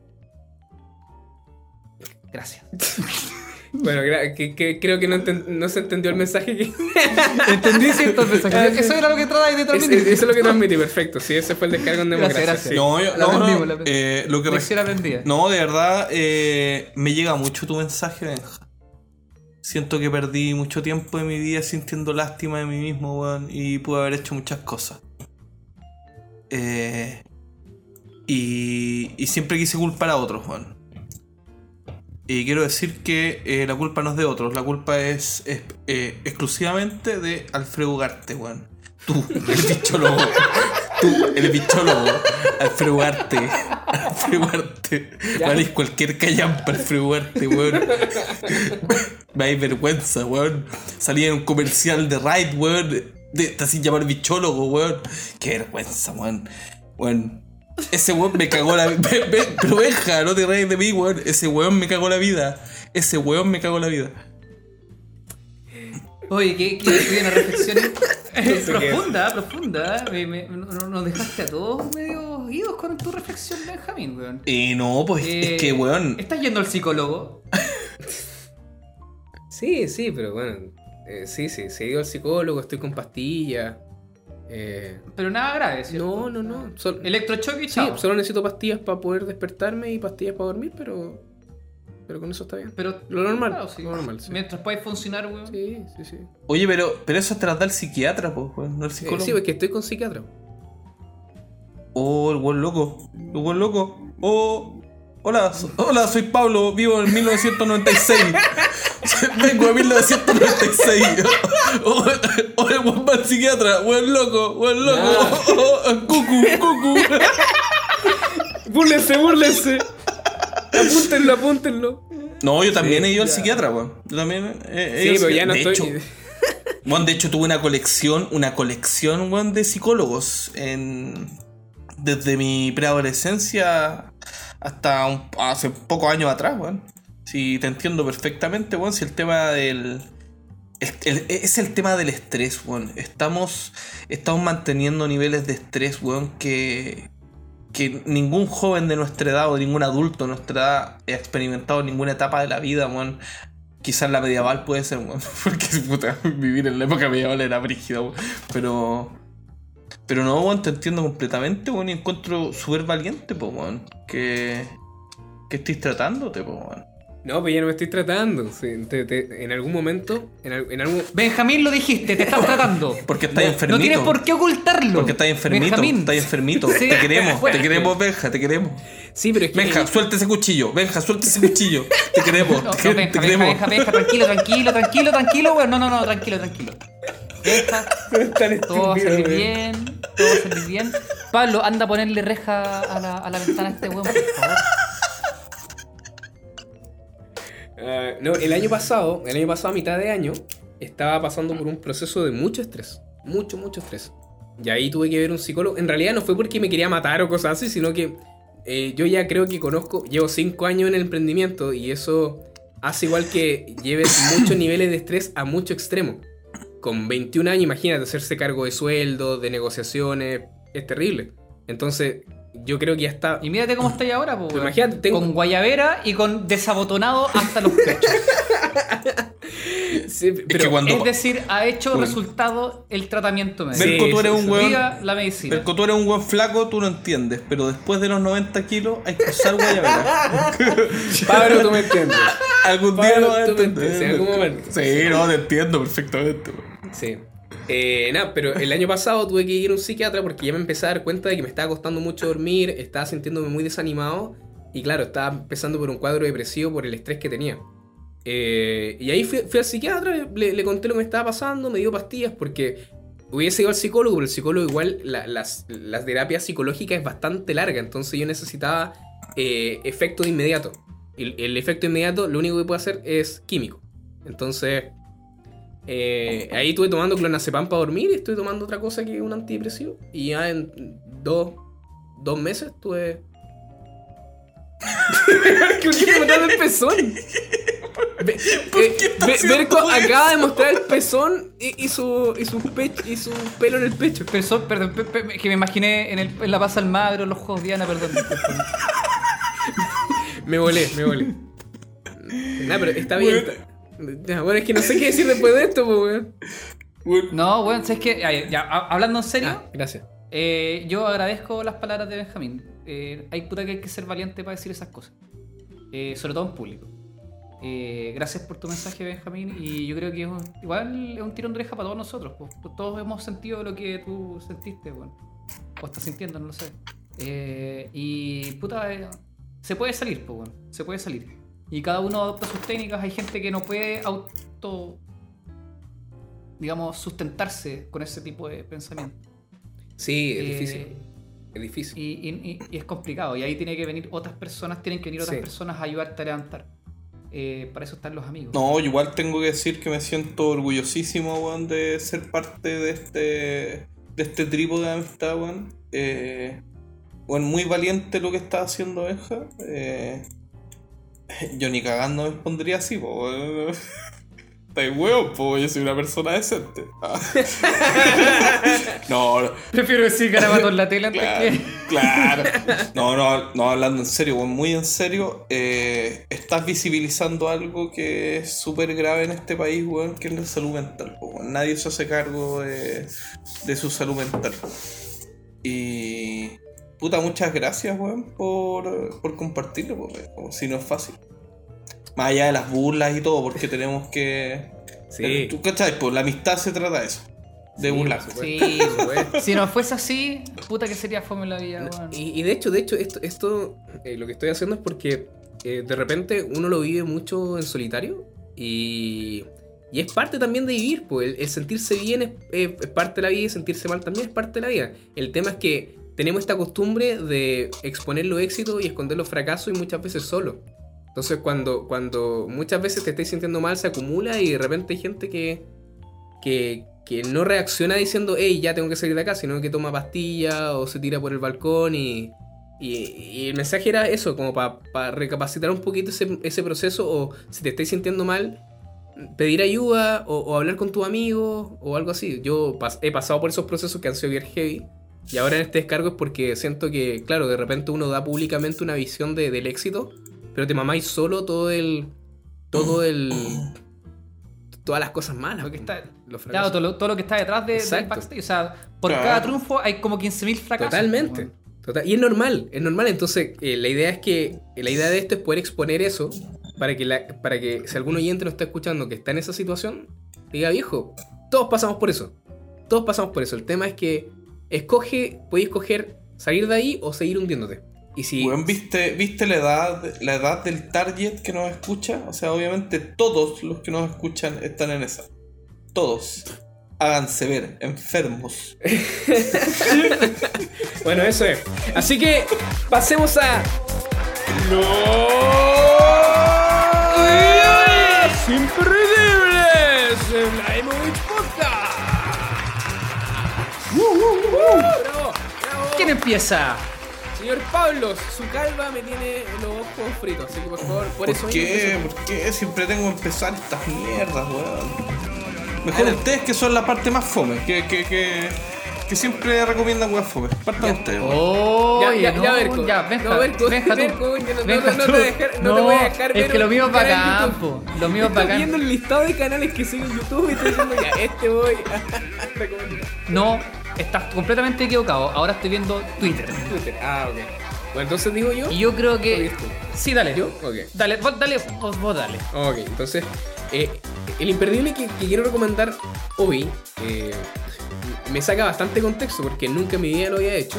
Gracias. Bueno, que- que creo que no, enten- no se entendió el mensaje que... Entendí ciertos mensajes. Eso era lo que trataba de transmitir. es- eso es lo que transmití, perfecto. Sí, ese fue el descargo en Gracias, democracia. gracias. sí. No, yo- La no, no, la eh, lo que aprendida. No, de verdad, eh, me llega mucho tu mensaje, Benja. Siento que perdí mucho tiempo de mi vida sintiendo lástima de mí mismo, weón, y pude haber hecho muchas cosas. Eh, y, y siempre quise culpar a otros, weón. Y quiero decir que eh, la culpa no es de otros, la culpa es, es, eh, exclusivamente de Alfredo Ugarte, weón. Tú, el bichólogo. Tú, el bichólogo. Alfredo Ugarte. Alfredo Ugarte. Valís cualquier callampa, Alfredo Ugarte, weón. Me hay vergüenza, weón. Salí en un comercial de Ride, weón. De, te hacen llamar bichólogo, weón. Qué vergüenza, weón. Weón. Ese weón me cagó la vida. Pero Benja, no te rayes de mí, weón. Ese weón me cagó la vida. Ese weón me cagó la vida. Oye, qué, qué, qué una reflexión qué? profunda, profunda. Me- me- no- no- nos dejaste a todos medio idos con tu reflexión, Benjamín, weón. Eh, no, pues Eh, es que, weón. ¿Estás yendo al psicólogo? Sí, sí, pero bueno. eh, sí, sí, sí, he ido al psicólogo, estoy con pastillas. Eh, Pero nada grave, ¿cierto? no, no, no. sol- Electrochoque y sí, chao. solo necesito pastillas para poder despertarme y pastillas para dormir, pero. pero con eso está bien. Pero Lo normal, claro, sí. lo normal, sí. Mientras puedas funcionar, weón. Sí, sí, sí. Oye, pero, pero eso te las da el psiquiatra, pues, weón, no el Eh, psicólogo. sí, porque estoy con psiquiatra. Oh, el buen loco. El buen loco. Oh. Hola, so- hola, soy Pablo, vivo en 1996. Vengo de 1996. Oh, oh, el buen mal psiquiatra, buen loco, buen loco. Ah. Oh, oh, cucu, cucu. ¡Búrlense, búrlense! apúntenlo, apúntenlo. No, yo también Sí, he ido al psiquiatra, weón. Yo también he, he Sí, pero ya no psiquiatra. estoy. De hecho, weón, de hecho, tuve una colección, una colección, weón, de psicólogos en, desde mi preadolescencia hasta un- hace pocos años atrás, weón. Si te entiendo perfectamente, weón, si el tema del... el- el- es el tema del estrés, weón. Estamos, estamos manteniendo niveles de estrés, weón, que, que ningún joven de nuestra edad o ningún adulto de nuestra edad ha experimentado en ninguna etapa de la vida, weón. Quizás la medieval puede ser, weón. Porque puta, vivir en la época medieval era brígido, weón. Pero. Pero no, weón, te entiendo completamente, weón. Y encuentro súper valiente, pues, weón. Que. Que estés tratándote, pues, weón. No, pues ya no me estoy tratando. Sí, te- te- en algún momento. En, al- en algún. Benjamín lo dijiste, te estás tratando. Porque estás No enfermito. tienes por qué ocultarlo. Porque estás enfermito. Benjamín. Estás enfermito. Sí, te queremos, fuerte. te queremos, Benja, te queremos. Sí, pero es que. Benja, suelta ese cuchillo. Benja, suelta ese cuchillo. Te queremos. No, no, te, Benja, te Benja, queremos. Benja, Benja, tranquilo, tranquilo, tranquilo, tranquilo, weón. No, no, no, tranquilo, tranquilo. Benja, todo va a salir bien, todo va a salir bien. Pablo, anda a ponerle reja a la, a la ventana a este weón, por favor. Ah, no, el año pasado, el año pasado a mitad de año, estaba pasando por un proceso de mucho estrés. Mucho, mucho estrés. Y ahí tuve que ver un psicólogo. En realidad no fue porque me quería matar o cosas así, sino que eh, yo ya creo que conozco, llevo 5 años en el emprendimiento y eso hace igual que lleves muchos niveles de estrés a mucho extremo. Con 21 años, imagínate, hacerse cargo de sueldos, de negociaciones, es terrible. Entonces, yo creo que ya está... Y mírate cómo estáis ahora, pues. Imagínate, tengo- Con guayabera y con desabotonado hasta los pechos. Sí, pero que cuando- Es decir, ha hecho Bueno. resultado el tratamiento médico. Berco, tú eres sí, un. Diga la medicina. Berco, tú eres un buen flaco, tú no entiendes. Pero después de los 90 kilos hay que usar guayabera. Pablo, tú me entiendes. algún Pablo, día lo vas a entender. entiendes, en algún momento. Sí, no, te entiendo perfectamente. Sí. Eh, nada, pero el año pasado tuve que ir a un psiquiatra porque ya me empecé a dar cuenta de que me estaba costando mucho dormir, estaba sintiéndome muy desanimado y claro, estaba empezando por un cuadro depresivo por el estrés que tenía. Eh, y ahí fui, al psiquiatra, le, conté lo que me estaba pasando, me dio pastillas porque hubiese ido al psicólogo, pero el psicólogo igual, la, las, terapias psicológicas es bastante larga, entonces yo necesitaba eh, efecto de inmediato. El, efecto inmediato lo único que puede hacer es químico. Entonces, eh, ahí estuve tomando clonazepam para dormir y estoy tomando otra cosa que un antidepresivo. Y ya en dos, dos meses tuve. ¿Qué me el pezón? Ve- eh, Berco acaba de mostrar el pezón y, y su, y, su pech- y su pelo en el pecho. Perdón, perdón, pe- pe- que me imaginé en, el, en la Plaza Almagro, los juegos Diana, perdón. Me volé, me volé. Nah, pero está bien. Ya, Bueno, es que no sé qué decir después de esto, pues, weón. Weón, No, bueno, ¿sabes qué? Ay, ya, ha- hablando en serio, Ah, gracias. eh, yo agradezco las palabras de Benjamín. Eh, hay puta que hay que ser valiente para decir esas cosas. Eh, sobre todo en público. Eh, gracias por tu mensaje, Benjamín. Y yo creo que es un- igual es un tirón de oreja para todos nosotros. pues. Todos hemos sentido lo que tú sentiste, bueno. O estás sintiendo, no lo sé. Eh, y puta, eh, se puede salir, pues, bueno. Se puede salir. Y cada uno adopta sus técnicas. Hay gente que no puede auto. digamos, sustentarse con ese tipo de pensamiento. Sí, es Eh, difícil. Es difícil. Y, y- y- y es complicado. Y ahí tiene que venir otras personas, tienen que venir otras Sí. personas a ayudarte a levantar. Eh, para eso están los amigos. No, yo igual tengo que decir que me siento orgullosísimo, weón, de ser parte de este de este trípode de amistad, weón. Eh, weón, muy valiente lo que está haciendo Benja. Eh, yo ni cagando me pondría así, po, weón. Estáis huevos, po, yo soy una persona decente. Ah. no, no, Prefiero decir garabato en la tele antes Claro, que. claro. No, no, no, hablando en serio, muy en serio, eh, estás visibilizando algo que es súper grave en este país, weón, que es la salud mental. weón. Nadie se hace cargo de, de su salud mental. Y... Puta, muchas gracias, weón, por, por compartirlo, weón, como si no es fácil. Más allá de las burlas y todo, porque tenemos que. Sí. ¿Tú cachai? Pues la amistad se trata de eso. De Sí, burlarse. Sí, si no fuese así, puta que sería fome la vida, weón. Y, y de hecho, de hecho, esto, esto eh, lo que estoy haciendo es porque eh, de repente uno lo vive mucho en solitario y, y es parte también de vivir, pues el, el sentirse bien es parte de la vida y sentirse mal también es parte de la vida. El tema es que tenemos esta costumbre de exponer los éxitos y esconder los fracasos y muchas veces solo. Entonces cuando, cuando muchas veces te estáis sintiendo mal se acumula y de repente hay gente que, que, que no reacciona diciendo, hey, ya tengo que salir de acá, sino que toma pastillas o se tira por el balcón y, y, el mensaje era eso, como para recapacitar un poquito ese, ese proceso o si te estáis sintiendo mal, pedir ayuda o, o hablar con tu amigo o algo así. Yo he pasado por esos procesos que han sido bien heavy. Y ahora en este descargo es porque siento que, claro, de repente uno da públicamente una visión de- del éxito, pero te mamáis solo todo el. Todo el. Todas las cosas malas. Porque está- Los Claro, todo lo, todo lo que está detrás de, del backstage. O sea, por Claro. cada triunfo hay como 15.000 fracasos. Totalmente. Total- Y es normal, es normal. Entonces, eh, la idea es que. La idea de esto es poder exponer eso para que, la- para que si algún oyente nos está escuchando que está en esa situación, diga, viejo, todos pasamos por eso. Todos pasamos por eso. El tema es que escoge, podéis escoger salir de ahí o seguir hundiéndote. Y si. Weón, ¿viste, ¿viste la edad, la edad del target que nos escucha? O sea, obviamente todos los que nos escuchan están en esa. Todos. Háganse ver, enfermos. Bueno, eso es. Así que pasemos a. ¡Los Imperdibles! ¡Bravo! ¡Bravo! ¿Quién empieza? Señor Pablo, su calva me tiene los ojos fritos, así que por favor, por, eso ¿Por mismo qué? ¿Por qué siempre tengo que empezar estas mierdas, weón? Mejor Adelante. ustedes que son la parte más fome, que, que, que, que siempre recomiendan weón fome. Partan ustedes, weón. Oh, Ya, ya, ya, Berco. Ya, Benja, No, Berco, yo no- no- no- no te dejar- no te voy a dejar Es que lo mío es bacán, po. Lo mío es Estoy bacán. viendo el listado de canales que sigo en YouTube y estoy diciendo, ya, este voy a recomendar. No, estás completamente equivocado. Ahora estoy viendo Twitter. Twitter. Ah, ok. Bueno, entonces digo yo. Y yo creo ¿O que. Sí, dale. ¿Yo? Ok. Dale, vos dale, vos, vos dale. Ok, entonces, eh, el imperdible que, que quiero recomendar hoy eh, me saca bastante contexto porque nunca en mi vida lo había hecho.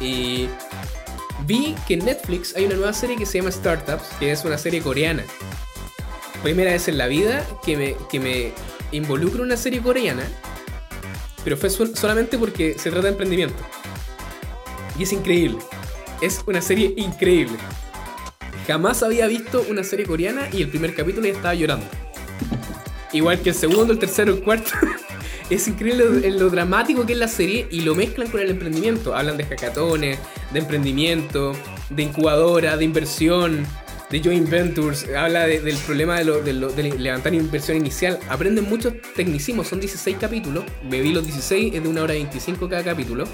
Y vi que en Netflix hay una nueva serie que se llama Startups, que es una serie coreana. Primera vez en la vida que me, que me involucro en una serie coreana, pero fue sol- solamente porque se trata de emprendimiento. Y es increíble. Es una serie increíble. Jamás había visto una serie coreana y el primer capítulo ya estaba llorando. Igual que el segundo, el tercero, el cuarto. es increíble lo, lo dramático que es la serie y lo mezclan con el emprendimiento. Hablan de hackatones, de emprendimiento, de incubadora, de inversión, de joint ventures. Habla de- del problema de, lo- de lo- de levantar inversión inicial. Aprenden muchos tecnicismos. Son 16 capítulos. Me vi los 16, es de una hora 25 cada capítulo.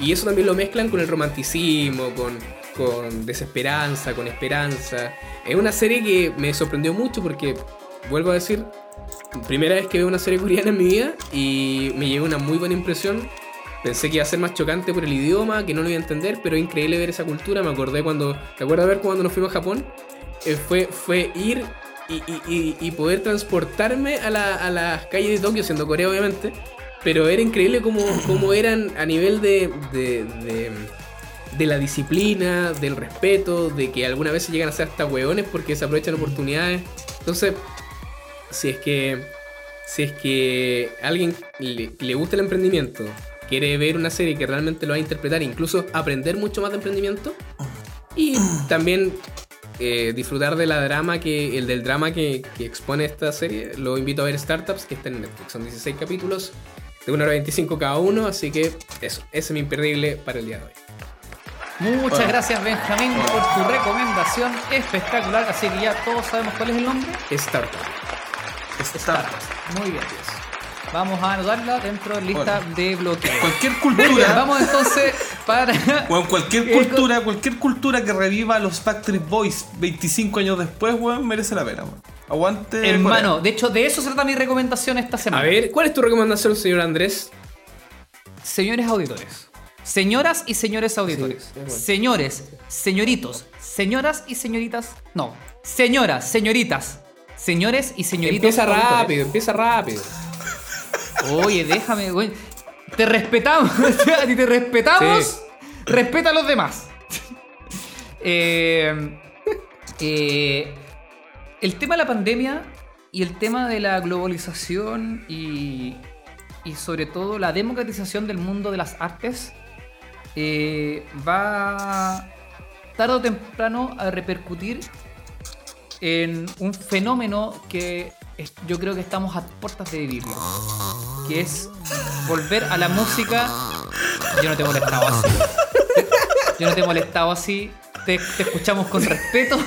Y eso también lo mezclan con el romanticismo, con, con desesperanza, con esperanza. Es una serie que me sorprendió mucho porque, vuelvo a decir, primera vez que veo una serie coreana en mi vida y me llevé una muy buena impresión. Pensé que iba a ser más chocante por el idioma, que no lo iba a entender, pero es increíble ver esa cultura. Me acordé cuando. ¿Te acuerdas ver cuando nos fuimos a Japón? Eh, fue, fue ir y, y- poder transportarme a, la- a las calles de Tokio, siendo Corea obviamente. Pero era increíble como, como eran a nivel de, de, de, la disciplina, del respeto, de que alguna vez se llegan a ser hasta hueones porque se aprovechan oportunidades. Entonces, si es que si es que alguien le, le gusta el emprendimiento, quiere ver una serie que realmente lo va a interpretar, incluso aprender mucho más de emprendimiento y también eh, disfrutar de la drama que el del drama que, que expone esta serie, lo invito a ver Startups que está en Netflix. Son 16 capítulos de 1 hora 25 cada uno, así que eso, ese es mi imperdible para el día de hoy. Muchas Bueno. gracias, Benjamín, por tu recomendación espectacular. Así que ya todos sabemos cuál es el nombre. Startup. Startups. Muy bien. Vamos a anotarla dentro de la lista de bloqueo. Cualquier cultura. vamos entonces para. Weón, cualquier co- cultura, cualquier cultura que reviva a los Backstreet Boys 25 años después, weón, merece la pena, weón. Aguante. Hermano, de hecho, de eso se trata mi recomendación esta semana. A ver, ¿cuál es tu recomendación, señor Andrés? Señores auditores. Señoras y señores auditores. Sí, bueno. Señores, señoritos, señoras y señoritas. No. Señoras, señoritas, señores y señoritas. Empieza auditores. rápido, empieza rápido. Oye, déjame, güey. Te respetamos. A ti te respetamos. Sí. Respeta a los demás. Eh, eh, el tema de la pandemia y el tema de la globalización y, y sobre todo la democratización del mundo de las artes eh, va tarde o temprano a repercutir en un fenómeno que yo creo que estamos a puertas de vivirlo. Que es volver a la música. Yo no te he molestado así. Yo no te he molestado así. Te, te escuchamos con respeto.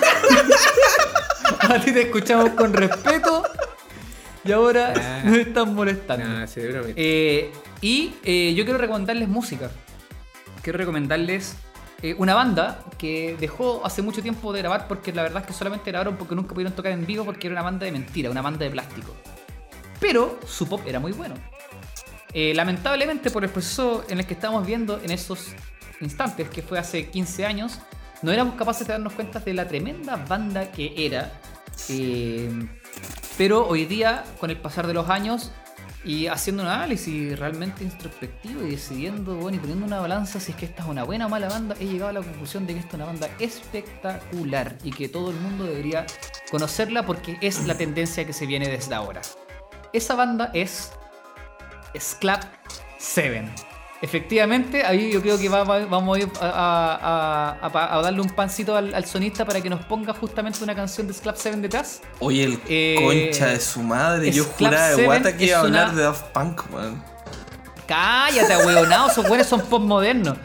A ti te escuchamos con respeto. Y ahora Ah. nos están molestando. Nah, sí. Eh, y eh, yo quiero recomendarles música. Quiero recomendarles eh, una banda que dejó hace mucho tiempo de grabar porque la verdad es que solamente grabaron porque nunca pudieron tocar en vivo porque era una banda de mentira, una banda de plástico. Pero su pop era muy bueno. Eh, lamentablemente por el proceso en el que estamos viendo en esos instantes, que fue hace 15 años, no éramos capaces de darnos cuenta de la tremenda banda que era. Eh, pero hoy día, con el pasar de los años y haciendo un análisis realmente introspectivo y decidiendo, bueno, y poniendo una balanza si es que esta es una buena o mala banda, he llegado a la conclusión de que esta es una banda espectacular y que todo el mundo debería conocerla porque es la tendencia que se viene desde ahora. Esa banda es Sclap 7. Efectivamente, ahí yo creo que va- va- vamos a, ir a, darle un pancito al, al sonista para que nos ponga justamente una canción de Sclap 7 detrás. Oye, el Eh, concha de su madre. Yo Sclap juraba de guata que iba a hablar una- de Daft Punk, man. Cállate, weonado, esos weones son postmodernos.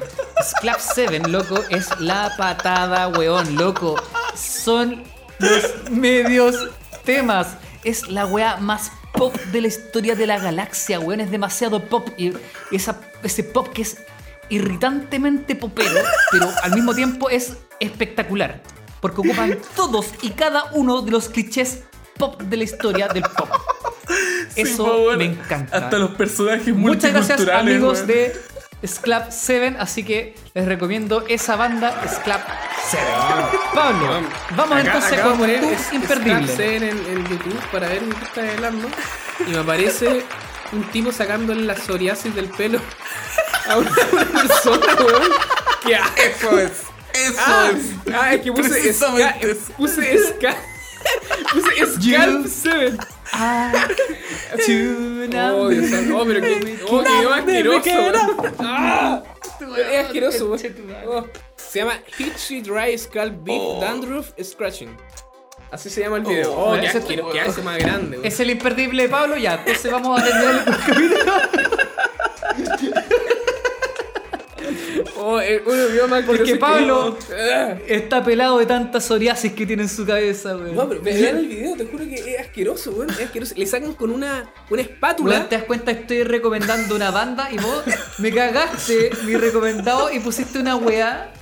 Sclap 7, loco, es la patada, weón, loco. Son los medios temas. Es la wea más pop de la historia de la galaxia, weón. Es demasiado pop. Y esa, ese pop que es irritantemente popero, pero al mismo tiempo es espectacular. Porque ocupan todos y cada uno de los clichés pop de la historia del pop. Eso me encanta. Hasta los personajes Muchas gracias amigos de Sclap 7, así que les recomiendo esa banda Sclap 7. Pablo, vamos Acá- entonces acabo con poner tus es- imperdibles. Scrap Seven en, en YouTube para ver qué está hablando. Y me aparece un tipo sacándole la psoriasis del pelo a una, persona, weón. ¡Qué asco es! Eso Ah, es. ah, es que puse ska, puse ska, puse Scalp 7. Ah, Oh, Dios santo. Oh, pero qué, oh, qué idioma asqueroso. Ah, es asqueroso. Oh, Se llama Hitchy Dry Scalp Beef Oh. Dandruff Scratching. Así se llama el video. Oh, Oh, qué asqueroso, qué asco más grande, weón. Es el imperdible de Pablo, ya, entonces vamos a terminar el capítulo. Oh, un idioma asqueroso Porque que- Pablo- Ah. Está pelado de tanta psoriasis que tiene en su cabeza, weón. No, pero vean el video, te juro que es asqueroso, weón. Es asqueroso. Le sacan con una, una espátula. Weón, te das cuenta, estoy recomendando una banda y vos me cagaste mi recomendado y pusiste una weá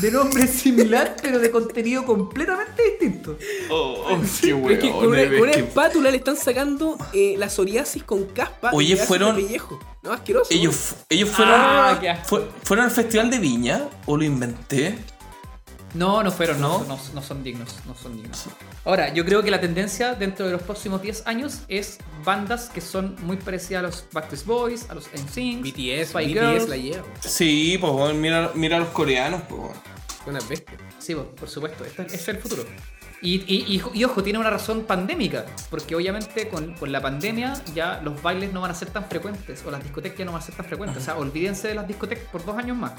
de nombre similar, pero de contenido completamente distinto. Oh, oh, qué Es que con una, con espátula le están sacando eh, la psoriasis con caspa. Oye, y fueron-. No, asqueroso. Ellos, fu- ellos fueron, Ah, fue- fueron al Festival de Viña o lo inventé. No, no fueron, no, no, no son dignos, no son dignos. Ahora, yo creo que la tendencia dentro de los próximos 10 años es bandas que son muy parecidas a los Backstreet Boys, a los NSYNC, BTS, Spy BTS Girls. la lleva. Sí, pues weón, mira, mira a los coreanos, pues weón. Una bestia. Sí, po, por supuesto, este ese es el futuro. Y, y- y- y ojo, tiene una razón pandémica, porque obviamente con, con la pandemia ya los bailes no van a ser tan frecuentes, o las discotecas ya no van a ser tan frecuentes, o sea, olvídense de las discotecas por dos años más.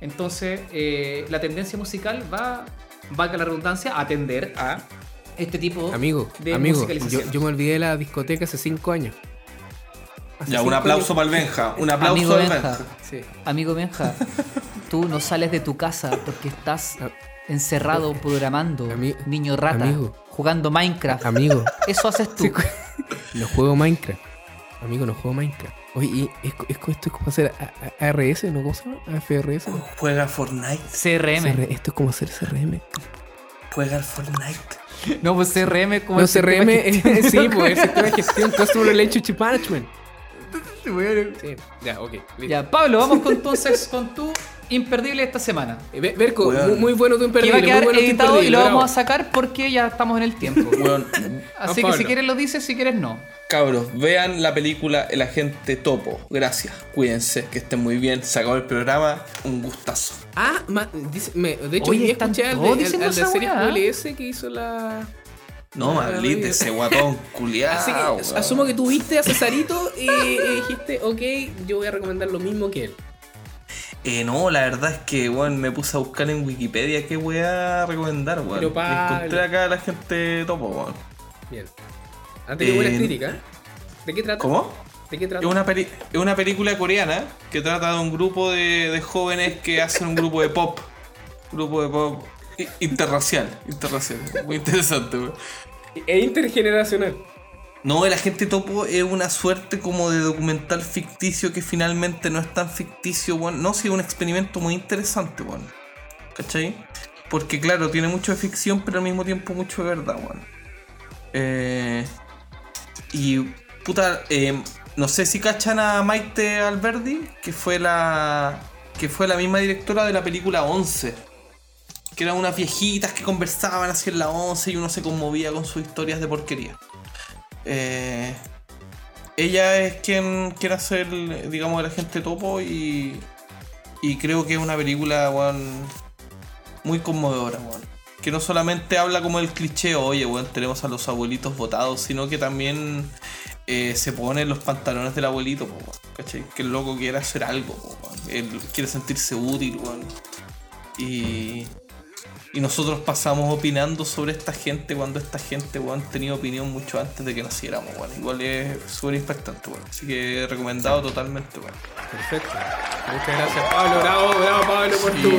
Entonces, eh, la tendencia musical va, valga la redundancia, a atender a este tipo Amigo, de amigo, yo, musicalización. yo me olvidé de la discoteca hace 5 años. Hace Ya, un cinco aplauso para el Benja. Un aplauso Amigo al Benja. Benja. Sí. Amigo Benja, tú no sales de tu casa porque estás Ah. encerrado programando, Ami- niño rata, amigo. jugando Minecraft. Amigo, Eso haces tú. Sí, no juego Minecraft. Amigo, no juego Minecraft. Oye, ¿y es, es, esto es como hacer A- A- ARS, ¿no? ¿Cómo se llama? AFRS. ¿no? Juega Fortnite. CRM. CR esto es como hacer CRM. Juega al Fortnite. No, pues CRM es como No, el CRM, eh, sí, pues el sistema de gestión, Customer Relationship Management. Sí, ya, ok. listo. Ya, Pablo, vamos con, entonces con tu imperdible esta semana. Eh, Be- Berco, muy, muy bueno tu Que imperdible. va a quedar bueno editado y lo bravo. vamos a sacar porque ya estamos en el tiempo. Así que Pablo. si quieres lo dices, si quieres no. cabros, vean la película El Agente Topo. Gracias. Cuídense, que estén muy bien. Se acabó el programa. Un gustazo. Ah, ma- dice- me- de hecho, Oye, escuché al de, al- al de series. QLS que hizo la. No, bien. ese guatón culiado. Así que asumo que tú viste a Cesarito y, y dijiste, ok, yo voy a recomendar lo mismo que él. Eh, no, la verdad es que, weón, me puse a buscar en Wikipedia qué voy a recomendar, weón. Encontré acá a la gente topo, weón. Bien. Han tenido buenas Eh, críticas. ¿De qué trata? ¿Cómo? ¿De qué trata? Es una, es una película coreana que trata de un grupo de, de jóvenes que hacen un grupo de pop. Grupo de pop interracial. Interracial. Muy interesante, weón. E intergeneracional. No, el agente topo es una suerte como de documental ficticio que finalmente no es tan ficticio. No, sí, es un experimento muy interesante, weón. ¿Cachai? Porque claro, tiene mucho de ficción, pero al mismo tiempo mucho de verdad, weón. Eh, y puta, eh, no sé si cachan a Maite Alberdi, que fue la. que fue la misma directora de la película 11. Que eran unas viejitas que conversaban en la 11 y uno se conmovía con sus historias de porquería. Eh, ella es quien quiere hacer, digamos, el agente topo y, y creo que es una película, muy conmovedora. Que no solamente habla como el cliché, oye, weón, tenemos a los abuelitos votados, sino que también eh, se pone los pantalones del abuelito, po, ¿cachai? Que el loco quiere hacer algo. Él quiere sentirse útil. Y, y nosotros pasamos opinando sobre esta gente cuando esta gente, weón, tenía opinión mucho antes de que naciéramos, weón. Igual es súper impactante, weón. Así que recomendado totalmente, weón. Perfecto. Muchas gracias, Pablo. Bravo, bravo, Pablo, por Sí. tu.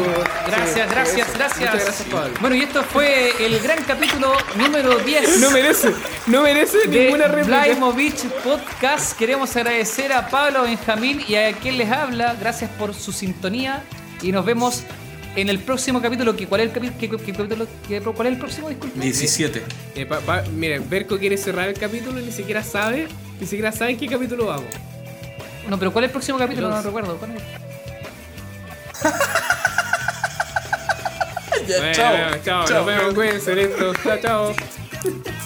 Gracias, sí, gracias, eso. gracias. Muchas gracias, Pablo. Bueno, y esto fue el gran capítulo número 10. No merece, no merece de ninguna réplica. Blaimovich Podcast. Queremos agradecer a Pablo Benjamín y a quien les habla. Gracias por su sintonía y nos vemos en el próximo capítulo. Que, ¿cuál, es el capi- qué- qué capítulo? qué- ¿Cuál es el próximo? Disculpe. 17. Eh, pa- pa- miren, Berco quiere cerrar el capítulo y ni siquiera sabe, ni siquiera sabe en qué capítulo vamos. No, pero ¿cuál es el próximo capítulo? No, Dos. recuerdo. ¿Cuál es? Ya, Bueno, chao. chao, Chao. nos vemos, cuídense, listo. Chao, chao.